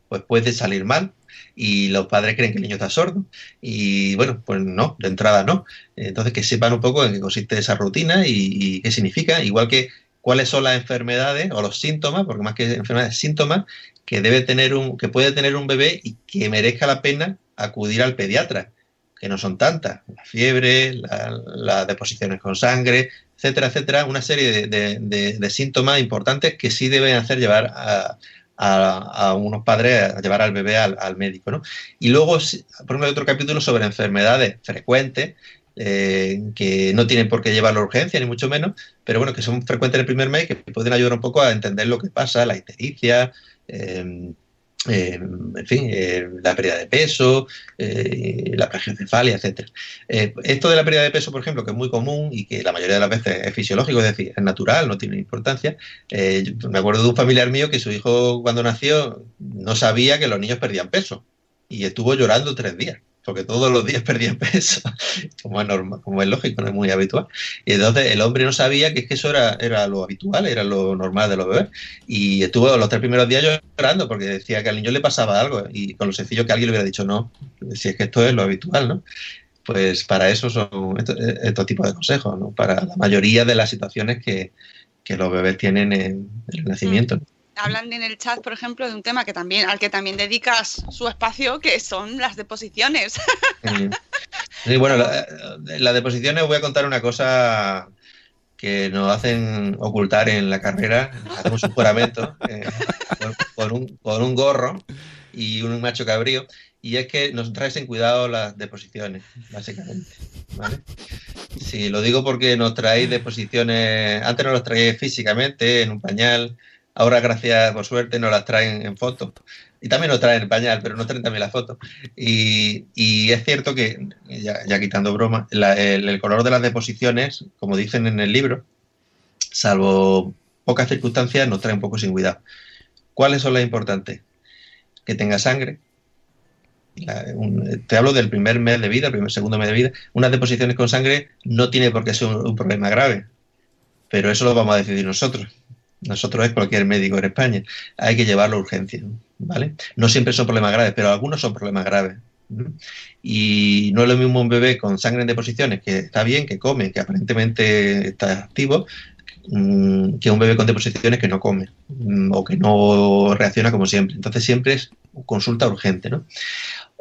pues puede salir mal y los padres creen que el niño está sordo y bueno, pues no, de entrada no. Entonces que sepan un poco en qué consiste esa rutina y, y qué significa, igual que cuáles son las enfermedades o los síntomas, porque más que enfermedades, síntomas que debe tener un, que puede tener un bebé y que merezca la pena acudir al pediatra, que no son tantas, la fiebre, la- las deposiciones con sangre, etcétera, etcétera, una serie de, síntomas importantes que sí deben hacer llevar a, a- a unos padres a llevar al bebé al, médico, ¿no? Y luego, por ejemplo, hay otro capítulo sobre enfermedades frecuentes eh, que no tienen por qué llevar la urgencia, ni mucho menos, pero bueno, que son frecuentes en el primer mes que pueden ayudar un poco a entender lo que pasa, la ictericia, eh, eh, en fin, eh, la pérdida de peso, eh, la plagiocefalia, etcétera. Eh, esto de la pérdida de peso, por ejemplo, que es muy común y que la mayoría de las veces es fisiológico, es decir, es natural, no tiene importancia. me acuerdo de un familiar mío que su hijo cuando nació no sabía que los niños perdían peso y estuvo llorando tres días porque todos los días (laughs) perdían peso, como es, normal, como es lógico, no es muy habitual. Y entonces el hombre no sabía que es que eso era, era lo habitual, era lo normal de los bebés. Y estuvo los tres primeros días llorando porque decía que al niño le pasaba algo y con lo sencillo que alguien le hubiera dicho no, si es que esto es lo habitual, ¿no? Pues para eso son estos, estos tipos de consejos, ¿no? Para la mayoría de las situaciones que, que los bebés tienen en, en el nacimiento. ¿no? Hablan en el chat, por ejemplo, de un tema que también, al que también dedicas su espacio, que son las deposiciones. (laughs) Sí, bueno, la, las deposiciones voy a contar una cosa que nos hacen ocultar en la carrera. Hacemos un juramento eh, con, con un, con un gorro y un macho cabrío. Y es que nos traes en cuidado las deposiciones, básicamente. ¿vale? Sí, lo digo porque nos traéis deposiciones. Antes nos las traíais físicamente, en un pañal. Ahora, gracias por suerte, nos las traen en foto. Y también nos traen el pañal, pero nos traen también la foto. Y, y es cierto que, ya, quitando broma, el, color de las deposiciones, como dicen en el libro, salvo pocas circunstancias, nos trae un poco sin cuidado. ¿Cuáles son las importantes? Que tenga sangre. Te hablo del primer mes de vida, el primer segundo mes de vida. Unas deposiciones con sangre no tiene por qué ser un problema grave, pero eso lo vamos a decidir nosotros. Nosotros es cualquier médico en España. Hay que llevarlo a urgencia, ¿vale? No siempre son problemas graves, pero algunos son problemas graves. Y no es lo mismo un bebé con sangre en deposiciones, que está bien, que come, que aparentemente está activo, mm, que un bebé con deposiciones que no come mm, o que no reacciona como siempre. Entonces siempre es consulta urgente, ¿no?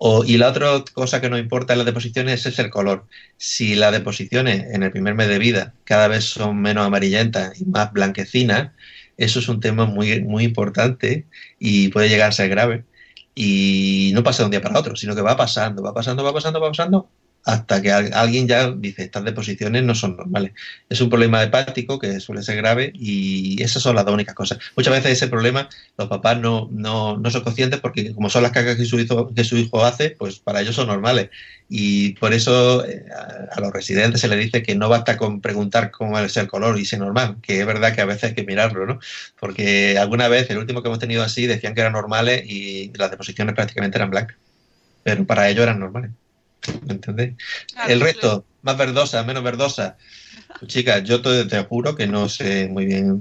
O- y la otra cosa que nos importa en las deposiciones es el color. Si las deposiciones en el primer mes de vida cada vez son menos amarillentas y más blanquecinas, eso es un tema muy, muy importante y puede llegar a ser grave. Y no pasa de un día para otro, sino que va pasando, va pasando, va pasando, va pasando, hasta que al- alguien ya dice, estas deposiciones no son normales. Es un problema hepático que suele ser grave y esas son las dos únicas cosas. Muchas veces ese problema los papás no, no, no son conscientes porque como son las cagas que su hijo, que su hijo hace, pues para ellos son normales. Y por eso eh, a, a los residentes se les dice que no basta con preguntar cómo es el color y si es normal, que es verdad que a veces hay que mirarlo, ¿no? Porque alguna vez, el último que hemos tenido así, decían que eran normales y las deposiciones prácticamente eran blancas. Pero para ellos eran normales. ¿Me entendéis? Claro, el resto, más verdosa, menos verdosa. (laughs) Pues, chicas, yo te, te juro que no sé muy bien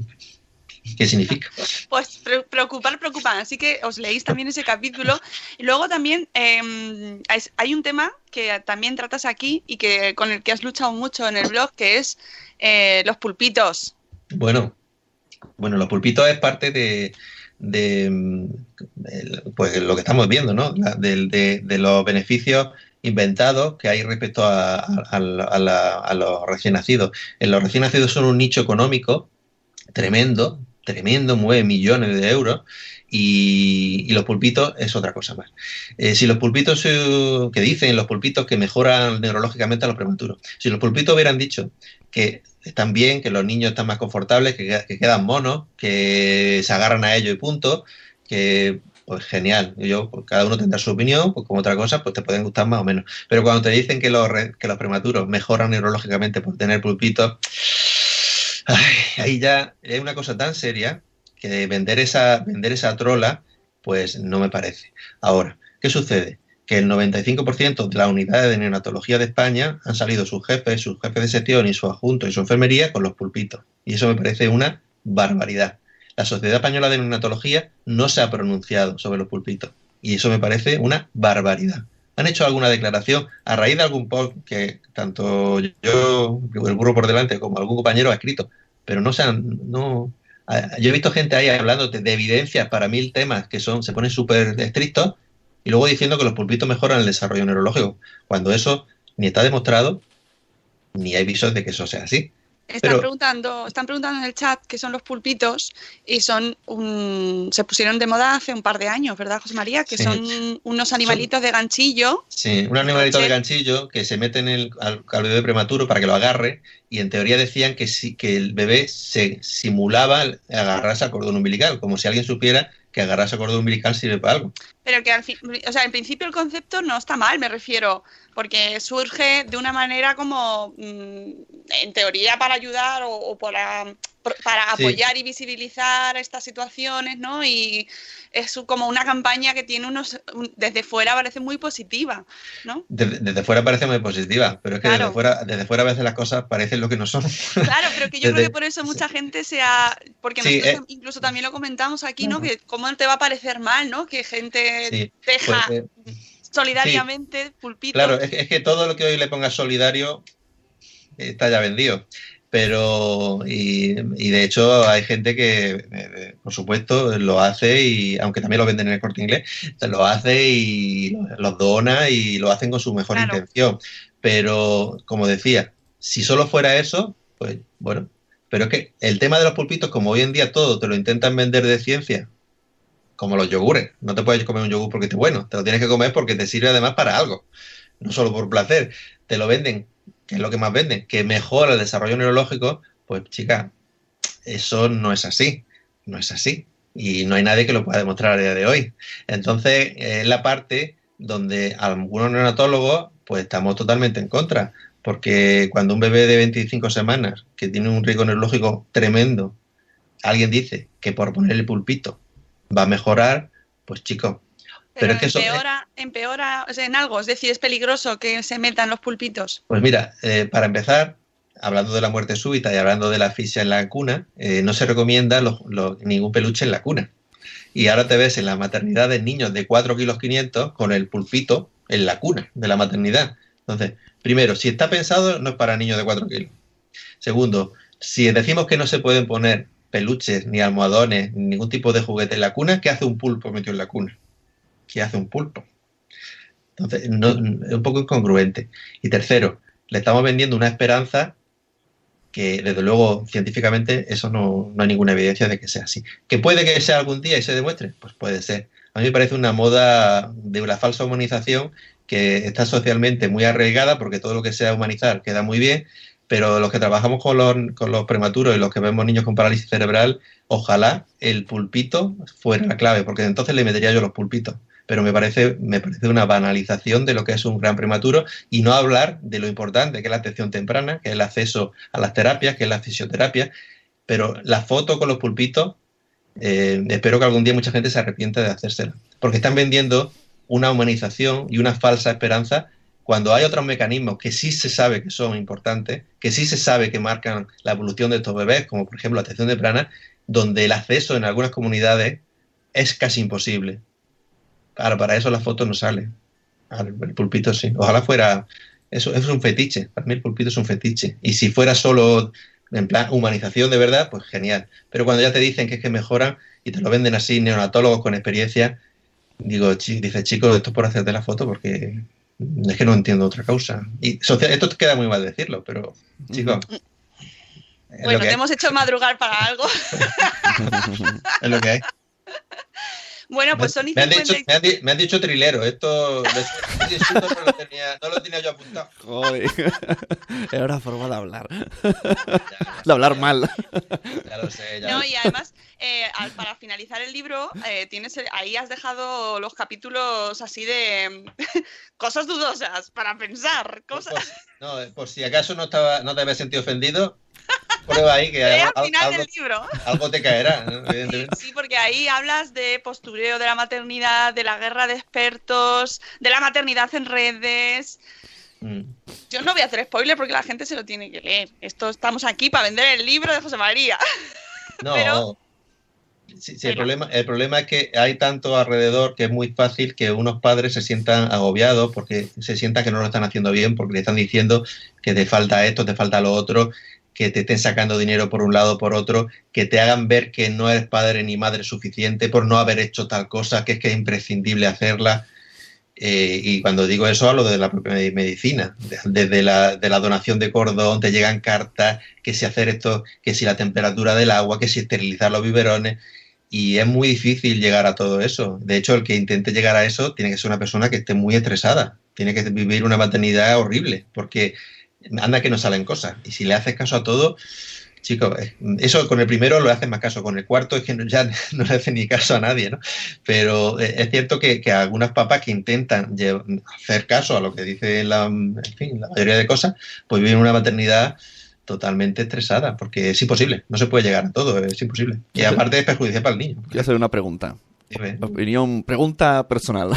qué significa. Pues pre- preocupar, preocupar. Así que os leéis también ese capítulo. Y luego también eh, es- hay un tema que también tratas aquí y que con el que has luchado mucho en el blog, que es eh, los pulpitos. Bueno, bueno, los pulpitos es parte de, de, el- pues lo que estamos viendo, ¿no? De los beneficios inventados que hay respecto a, los recién nacidos. En los recién nacidos son un nicho económico tremendo, tremendo, mueve millones de euros y, los pulpitos es otra cosa más. Eh, si los pulpitos, eh, que dicen los pulpitos que mejoran neurológicamente a los prematuros, si los pulpitos hubieran dicho que están bien, que los niños están más confortables, que, que quedan monos, que se agarran a ello y punto, que pues genial. Yo, pues, cada uno tendrá su opinión, pues como otra cosa, pues te pueden gustar más o menos. Pero cuando te dicen que los, que los prematuros mejoran neurológicamente por tener pulpitos, ay, ahí ya hay una cosa tan seria que que vender esa, vender esa trola, pues no me parece. Ahora, ¿qué sucede? Que el 95% de las unidades de neonatología de España han salido sus jefes, sus jefes de sección y su adjunto y su enfermería con los pulpitos. Y eso me parece una barbaridad. La Sociedad Española de Neonatología no se ha pronunciado sobre los pulpitos. Y eso me parece una barbaridad. ¿Han hecho alguna declaración a raíz de algún post que tanto yo, el burro por delante, como algún compañero ha escrito? Pero no se han, no, yo he visto gente ahí hablando de, de evidencias para mil temas que son, se ponen súper estrictos y luego diciendo que los pulpitos mejoran el desarrollo neurológico, cuando eso ni está demostrado ni hay visos de que eso sea así. Están Pero- preguntando, están preguntando en el chat qué son los pulpitos y son un, se pusieron de moda hace un par de años, ¿verdad, José María? Que Sí. son unos animalitos de ganchillo. Sí, un animalito de ganchillo que se mete en el, al, al bebé prematuro para que lo agarre y en teoría decían que sí, que el bebé se simulaba agarrarse al cordón umbilical, como si alguien supiera que agarrarse al cordón umbilical sirve para algo. Pero que al fin, o sea, en principio el concepto no está mal, me refiero, porque surge de una manera como, mm, en teoría, para ayudar o, o para, para Sí. apoyar y visibilizar estas situaciones, ¿no? Y es como una campaña que tiene unos, un- desde fuera parece muy positiva, ¿no? Desde, desde fuera parece muy positiva, pero es que Claro. desde, fuera, desde fuera a veces las cosas parecen lo que no son. (laughs) Claro, pero que yo creo Desde- que por eso mucha gente se ha... Porque Sí, nosotros eh. incluso también lo comentamos aquí, ¿no? Que cómo te va a parecer mal, ¿no? Que gente Sí, deja pues, eh, solidariamente pulpitos. Claro, es que, es que todo lo que hoy le ponga solidario está ya vendido. Pero, y, y de hecho, hay gente que, eh, por supuesto, lo hace y, aunque también lo venden en el corte inglés, lo hace y lo- los dona y lo hacen con su mejor Claro. intención. Pero, como decía, si solo fuera eso, pues bueno. Pero es que el tema de los pulpitos, como hoy en día todo te lo intentan vender de ciencia, como los yogures. No te puedes comer un yogur porque esté bueno, te lo tienes que comer porque te sirve además para algo, no solo por placer. Te lo venden, que es lo que más venden, que mejora el desarrollo neurológico, pues chica, eso no es así, no es así. Y no hay nadie que lo pueda demostrar a día de hoy. Entonces, es la parte donde algunos neonatólogos, pues estamos totalmente en contra. Porque cuando un bebé de 25 semanas, que tiene un riesgo neurológico tremendo, alguien dice que por poner el pulpito va a mejorar, pues chicos, Pero, pero es que eso, empeora, empeora en algo, es decir, es peligroso que se metan los pulpitos. pues mira, eh, para empezar, hablando de la muerte súbita y hablando de la asfixia en la cuna, eh, no se recomienda los- los- ningún peluche en la cuna. Y ahora te ves en la maternidad de niños de 4 kilos 500 con el pulpito en la cuna de la maternidad. Entonces, primero, si está pensado, no es para niños de 4 kilos. Segundo, si decimos que no se pueden poner peluches, ni almohadones, ni ningún tipo de juguete en la cuna, ¿qué hace un pulpo metido en la cuna? ¿Qué hace un pulpo? Entonces, no- es un poco incongruente. Y tercero, le estamos vendiendo una esperanza que, desde luego, científicamente, eso no, no hay ninguna evidencia de que sea así. ¿Que puede que sea algún día y se demuestre? Pues puede ser. A mí me parece una moda de la falsa humanización que está socialmente muy arraigada porque todo lo que sea humanizar queda muy bien, pero los que trabajamos con los, con los prematuros y los que vemos niños con parálisis cerebral, ojalá el pulpito fuera la clave, porque entonces le metería yo los pulpitos. Pero me parece, me parece una banalización de lo que es un gran prematuro y no hablar de lo importante que es la atención temprana, que es el acceso a las terapias, que es la fisioterapia. Pero la foto con los pulpitos, eh, espero que algún día mucha gente se arrepienta de hacérsela, porque están vendiendo una humanización y una falsa esperanza cuando hay otros mecanismos que sí se sabe que son importantes, que sí se sabe que marcan la evolución de estos bebés, como por ejemplo la atención temprana, donde el acceso en algunas comunidades es casi imposible. Claro, para eso la foto no sale. Claro, El pulpito sí. Ojalá fuera. Eso, eso es un fetiche. Para mí el pulpito es un fetiche. Y si fuera solo en plan humanización de verdad, pues genial. Pero cuando ya te dicen que es que mejoran y te lo venden así, neonatólogos con experiencia, digo, chi- dice, chicos, esto es por hacerte la foto porque es que no entiendo otra causa. Y social, esto queda muy mal decirlo, pero lo Bueno, te hay, hemos hecho madrugar para algo. (laughs) es lo que hay. Bueno, pues son y me, han dicho, 50 me, han di- me han dicho trilero. Esto insulto no, lo tenía, no lo tenía yo apuntado. Joder. (laughs) Era una forma de hablar. (laughs) De hablar mal. Ya lo sé, ya No, lo y además, eh, al- para finalizar el libro, eh, tienes el- ahí has dejado los capítulos así de (laughs) cosas dudosas para pensar. Cosas... No, por si acaso no, estaba, no te habías sentido ofendido, prueba ahí que Lee algo, al final algo- del libro. algo te caerá, ¿no? (laughs) evidentemente. Sí, porque ahí hablas de postureo de la maternidad, de la guerra de expertos, de la maternidad en redes. Mm. Yo no voy a hacer spoiler porque la gente se lo tiene que leer. Esto estamos aquí para vender el libro de José María. (laughs) No, Pero- Sí, sí, el, problema, el problema es que hay tanto alrededor que es muy fácil que unos padres se sientan agobiados porque se sientan que no lo están haciendo bien, porque le están diciendo que te falta esto, te falta lo otro, que te estén sacando dinero por un lado por otro, que te hagan ver que no eres padre ni madre suficiente por no haber hecho tal cosa, que es que es imprescindible hacerla. Eh, y cuando digo eso hablo de la propia me- medicina, de- desde la, de la donación de cordón, te llegan cartas, que si hacer esto, que si la temperatura del agua, que si esterilizar los biberones, y es muy difícil llegar a todo eso. De hecho, el que intente llegar a eso tiene que ser una persona que esté muy estresada, tiene que vivir una maternidad horrible, porque anda que no salen cosas. Y si le haces caso a todo, chicos, eh, eso con el primero lo haces más caso, con el cuarto es que no- ya (laughs) no le hace ni caso a nadie, ¿no? Pero eh, es cierto que, que algunas papás que intentan hacer caso a lo que dice la, en fin, la mayoría de cosas, pues viven una maternidad totalmente estresada, porque es imposible, no se puede llegar a todo, es imposible. Y aparte es perjudicial para el niño. Quiero hacer una pregunta. Dime. Opinión, pregunta personal.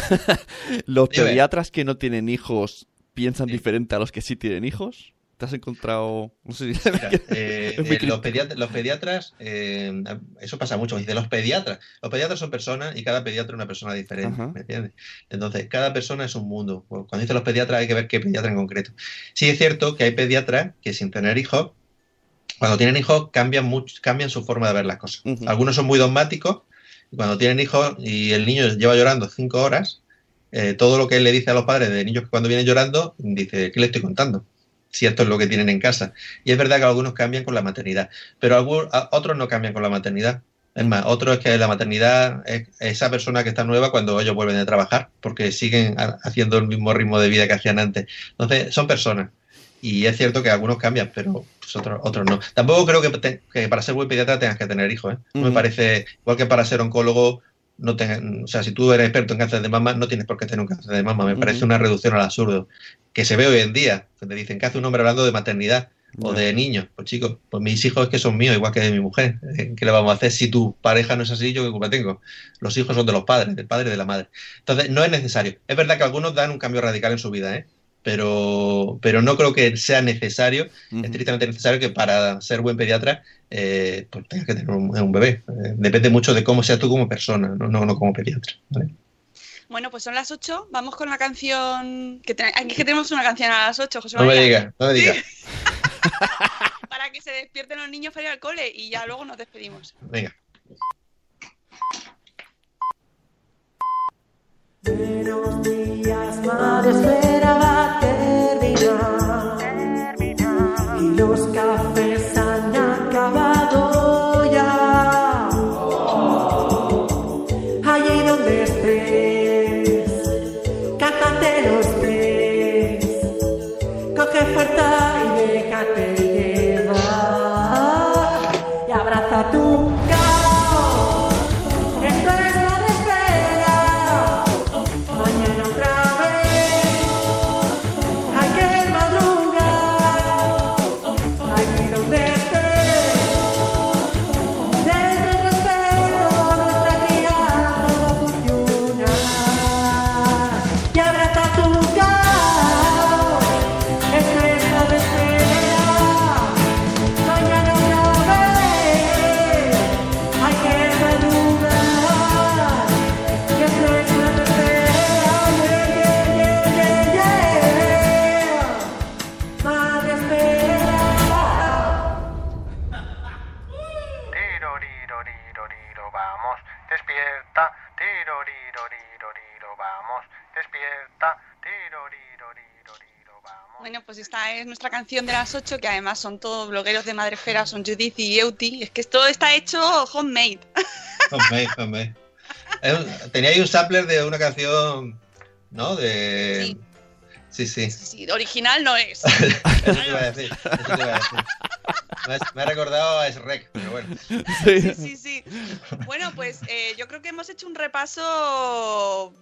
(laughs) ¿Los Dime. pediatras que no tienen hijos piensan diferente a los que sí tienen hijos? ¿Te has encontrado...? No sé si... Mira, (laughs) eh, Es muy eh, crítico. los, pediat- los pediatras, eh, eso pasa mucho, dice los pediatras. Los pediatras son personas y cada pediatra es una persona diferente, Ajá. ¿me entiendes? Entonces, cada persona es un mundo. Cuando dice los pediatras hay que ver qué pediatra en concreto. Sí es cierto que hay pediatras que sin tener hijos, cuando tienen hijos cambian, mucho, cambian su forma de ver las cosas. Algunos son muy dogmáticos y cuando tienen hijos y el niño lleva llorando cinco horas, eh, todo lo que él le dice a los padres de niños que cuando vienen llorando, dice, ¿qué le estoy contando? Si esto es lo que tienen en casa. Y es verdad que algunos cambian con la maternidad, pero algu- a- otros no cambian con la maternidad. Es más, otro es que la maternidad es esa persona que está nueva cuando ellos vuelven de trabajar, porque siguen ha- haciendo el mismo ritmo de vida que hacían antes. Entonces, son personas. Y es cierto que algunos cambian, pero pues, otros, otros no. Tampoco creo que, te- que para ser buen pediatra tengas que tener hijos. ¿eh? No me parece, igual que para ser oncólogo, no tenga- o sea, si tú eres experto en cáncer de mama, no tienes por qué tener un cáncer de mama. Me parece una reducción al absurdo. Que se ve hoy en día, que te dicen que hace un hombre hablando de maternidad o de niños. Pues chicos, pues mis hijos es que son míos, igual que de mi mujer. Eh, ¿Qué le vamos a hacer? Si tu pareja no es así, yo qué culpa tengo. Los hijos son de los padres, del padre y de la madre. Entonces, no es necesario. Es verdad que algunos dan un cambio radical en su vida, ¿eh? Pero, pero no creo que sea necesario, estrictamente necesario que para ser buen pediatra eh, pues tengas que tener un, un bebé. Eh, depende mucho de cómo seas tú como persona, no, no, no como pediatra. ¿vale? Bueno, pues son las 8. Vamos con la canción. Que Aquí que tenemos una canción a las 8, José No me digas, no me digas. (laughs) Para que se despierten los niños para ir al cole y ya luego nos despedimos. Venga. Buenos canción de las 8, que además son todos blogueros de Madrefera, son Judith y Euti. Es que todo está hecho homemade. Es un- Tenía ahí un sampler de una canción, ¿no? De... Sí, sí. Sí, original no es. (laughs) Eso te iba a decir. Eso te iba a decir. Me, has- me ha recordado a Shrek, pero bueno. Sí, sí, sí. Bueno, pues eh, yo creo que hemos hecho un repaso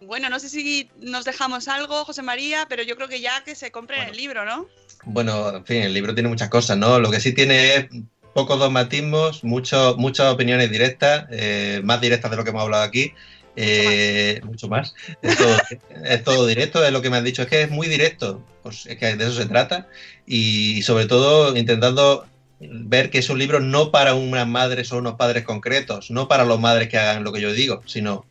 Bueno, no sé si nos dejamos algo, José María, pero yo creo que ya que se compren el libro, ¿no? Bueno, en fin, el libro tiene muchas cosas, ¿no? Lo que sí tiene es pocos dogmatismos, mucho- muchas opiniones directas, eh, más directas de lo que hemos hablado aquí. eh, mucho más. Es todo, es todo directo, es lo que me han dicho. Es que es muy directo. Pues es que de eso se trata. Y sobre todo intentando ver que es un libro no para unas madres o unos padres concretos, no para los madres que hagan lo que yo digo, sino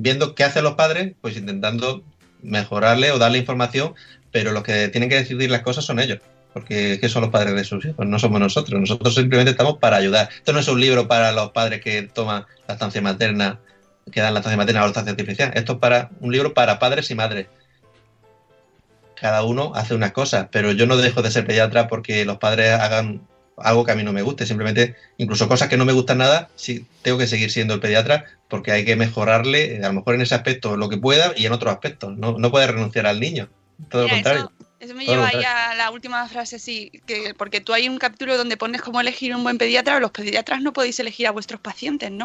viendo qué hacen los padres, pues intentando mejorarle o darle información, pero los que tienen que decidir las cosas son ellos. Porque que son los padres de sus hijos, no somos nosotros. Nosotros simplemente estamos para ayudar. Esto no es un libro para los padres que toman la estancia materna, que dan la estancia materna o la estancia artificial. Esto es para un libro para padres y madres. Cada uno hace unas cosas, pero yo no dejo de ser pediatra porque los padres hagan algo que a mí no me guste. Simplemente, incluso cosas que no me gustan nada, sí tengo que seguir siendo el pediatra porque hay que mejorarle, eh, a lo mejor en ese aspecto lo que pueda y en otros aspectos. No, no puede renunciar al niño. Todo lo contrario. Eso me Todo lleva ahí a la última frase, sí, que, porque tú hay un capítulo donde pones cómo elegir un buen pediatra, los pediatras no podéis elegir a vuestros pacientes, ¿no?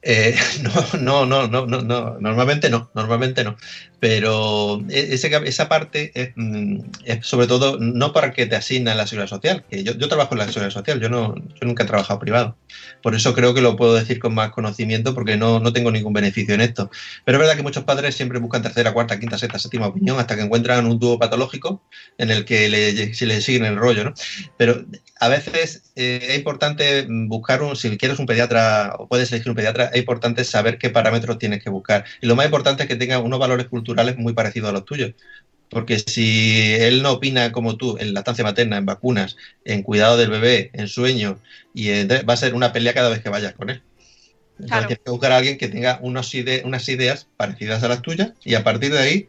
Eh, (laughs) no, no, no, no, no, no, normalmente no, normalmente no. Pero e- ese esa parte es, mm, es sobre todo no para que te asignan la seguridad social. Que yo, yo trabajo en la seguridad social, yo no, yo nunca he trabajado privado. Por eso creo que lo puedo decir con más conocimiento, porque no, no tengo ningún beneficio en esto. Pero es verdad que muchos padres siempre buscan tercera, cuarta, quinta, sexta, séptima opinión hasta que encuentran un dúo patológico en el que si le siguen el rollo, ¿no? Pero a veces eh, es importante buscar un, si quieres un pediatra o puedes elegir un pediatra, es importante saber qué parámetros tienes que buscar. Y lo más importante es que tenga unos valores culturales muy parecidos a los tuyos. Porque si él no opina como tú en lactancia materna, en vacunas, en cuidado del bebé, en sueño, y en- va a ser una pelea cada vez que vayas con él. Entonces Claro. tienes que buscar a alguien que tenga unos ide- unas ideas parecidas a las tuyas y a partir de ahí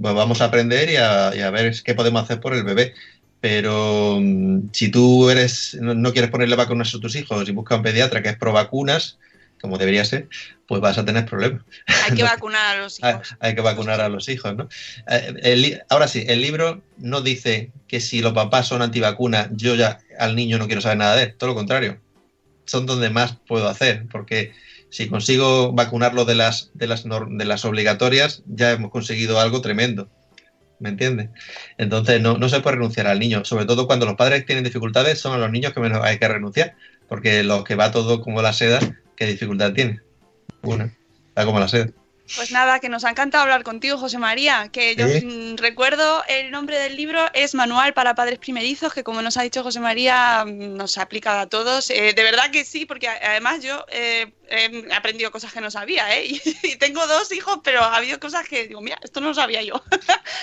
pues vamos a aprender y a, y a ver qué podemos hacer por el bebé. Pero mm, si tú eres no, no quieres ponerle vacunas a tus hijos y buscas un pediatra que es pro vacunas, como debería ser, pues vas a tener problemas. Hay que (laughs) vacunar a los Hay, hijos. hay que vacunar a los hijos, ¿no? Eh, el ahora sí, el libro no dice que si los papás son antivacunas, yo ya al niño no quiero saber nada de él, todo lo contrario. Son donde más puedo hacer, porque si consigo vacunarlo de las, de las, de las obligatorias, ya hemos conseguido algo tremendo. ¿Me entiendes? Entonces no, no se puede renunciar al niño, sobre todo cuando los padres tienen dificultades, son a los niños que menos hay que renunciar, porque los que va todo como la seda, ¿qué dificultad tiene? Una, va como la seda. Pues nada, que nos ha encantado hablar contigo, José María. Que yo mm, recuerdo el nombre del libro es Manual para Padres Primerizos, que como nos ha dicho José María, mm, nos aplica a todos. Eh, de verdad que sí, porque además yo eh, he aprendido cosas que no sabía, ¿eh? (laughs) Y, tengo dos hijos, pero ha habido cosas que digo, mira, esto no lo sabía yo. (laughs)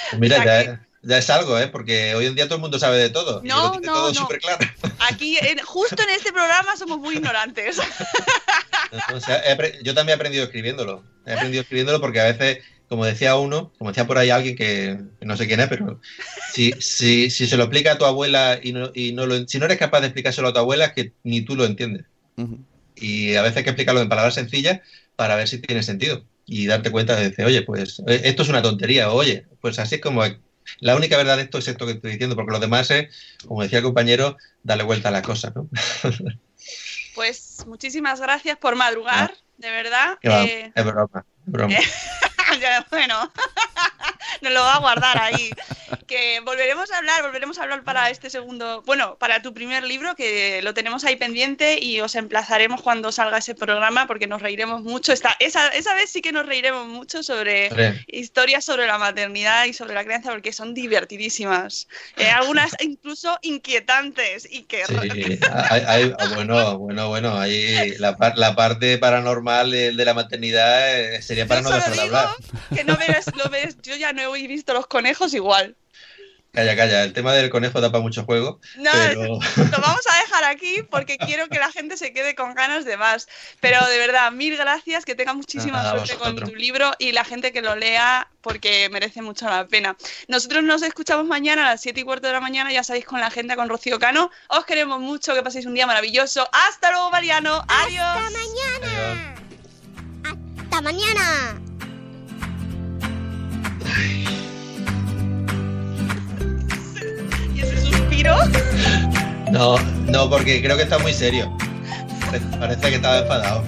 Pues mira, O sea ya, ya es algo, ¿eh? Porque hoy en día todo el mundo sabe de todo. y No, lo tiene no, todo no. claro. Aquí, en- justo en este programa, somos muy ignorantes. (laughs) O sea, he apre- yo también he aprendido escribiéndolo. He aprendido escribiéndolo porque a veces, como decía uno, como decía por ahí alguien que, no sé quién es, pero si, si, si se lo explica a tu abuela y no, y no lo, si no eres capaz de explicárselo a tu abuela, es que ni tú lo entiendes. Y a veces hay que explicarlo en palabras sencillas para ver si tiene sentido. Y darte cuenta de decir, oye, pues eh, esto es una tontería. Oye, pues así es como la única verdad de esto es esto que estoy diciendo, porque lo demás es, como decía el compañero, darle vuelta a las cosas, ¿no? (laughs) Pues muchísimas gracias por madrugar, de verdad. Eh, es broma, es broma. (laughs) bueno, (laughs) nos lo va a guardar ahí. Que volveremos a hablar, volveremos a hablar para este segundo, bueno, para tu primer libro, que lo tenemos ahí pendiente y os emplazaremos cuando salga ese programa porque nos reiremos mucho. Esta, esa, esa vez sí que nos reiremos mucho sobre historias sobre la maternidad y sobre la crianza porque son divertidísimas. Eh, algunas (laughs) incluso inquietantes y que... Sí, hay- hay- bueno, bueno, bueno, ahí la, la parte paranormal de, de la maternidad eh, sería para no Yo dejar de hablar. que no ves, lo ves, yo ya no he visto los conejos igual. Calla, calla, el tema del conejo da para mucho juego, No, pero (laughs) lo vamos a dejar aquí porque quiero que la gente se quede con ganas de más. Pero de verdad, mil gracias, que tenga muchísima Nada, suerte con tu libro y la gente que lo lea porque merece mucho la pena. Nosotros nos escuchamos mañana a las 7 y cuarto de la mañana, ya sabéis, con la agenda con Rocío Cano. Os queremos mucho, que paséis un día maravilloso. Hasta luego, Mariano. Adiós. ¡Hasta mañana! ¡Hasta mañana! Y ese suspiro. no, no, porque creo que está muy serio. Parece- que estaba enfadado.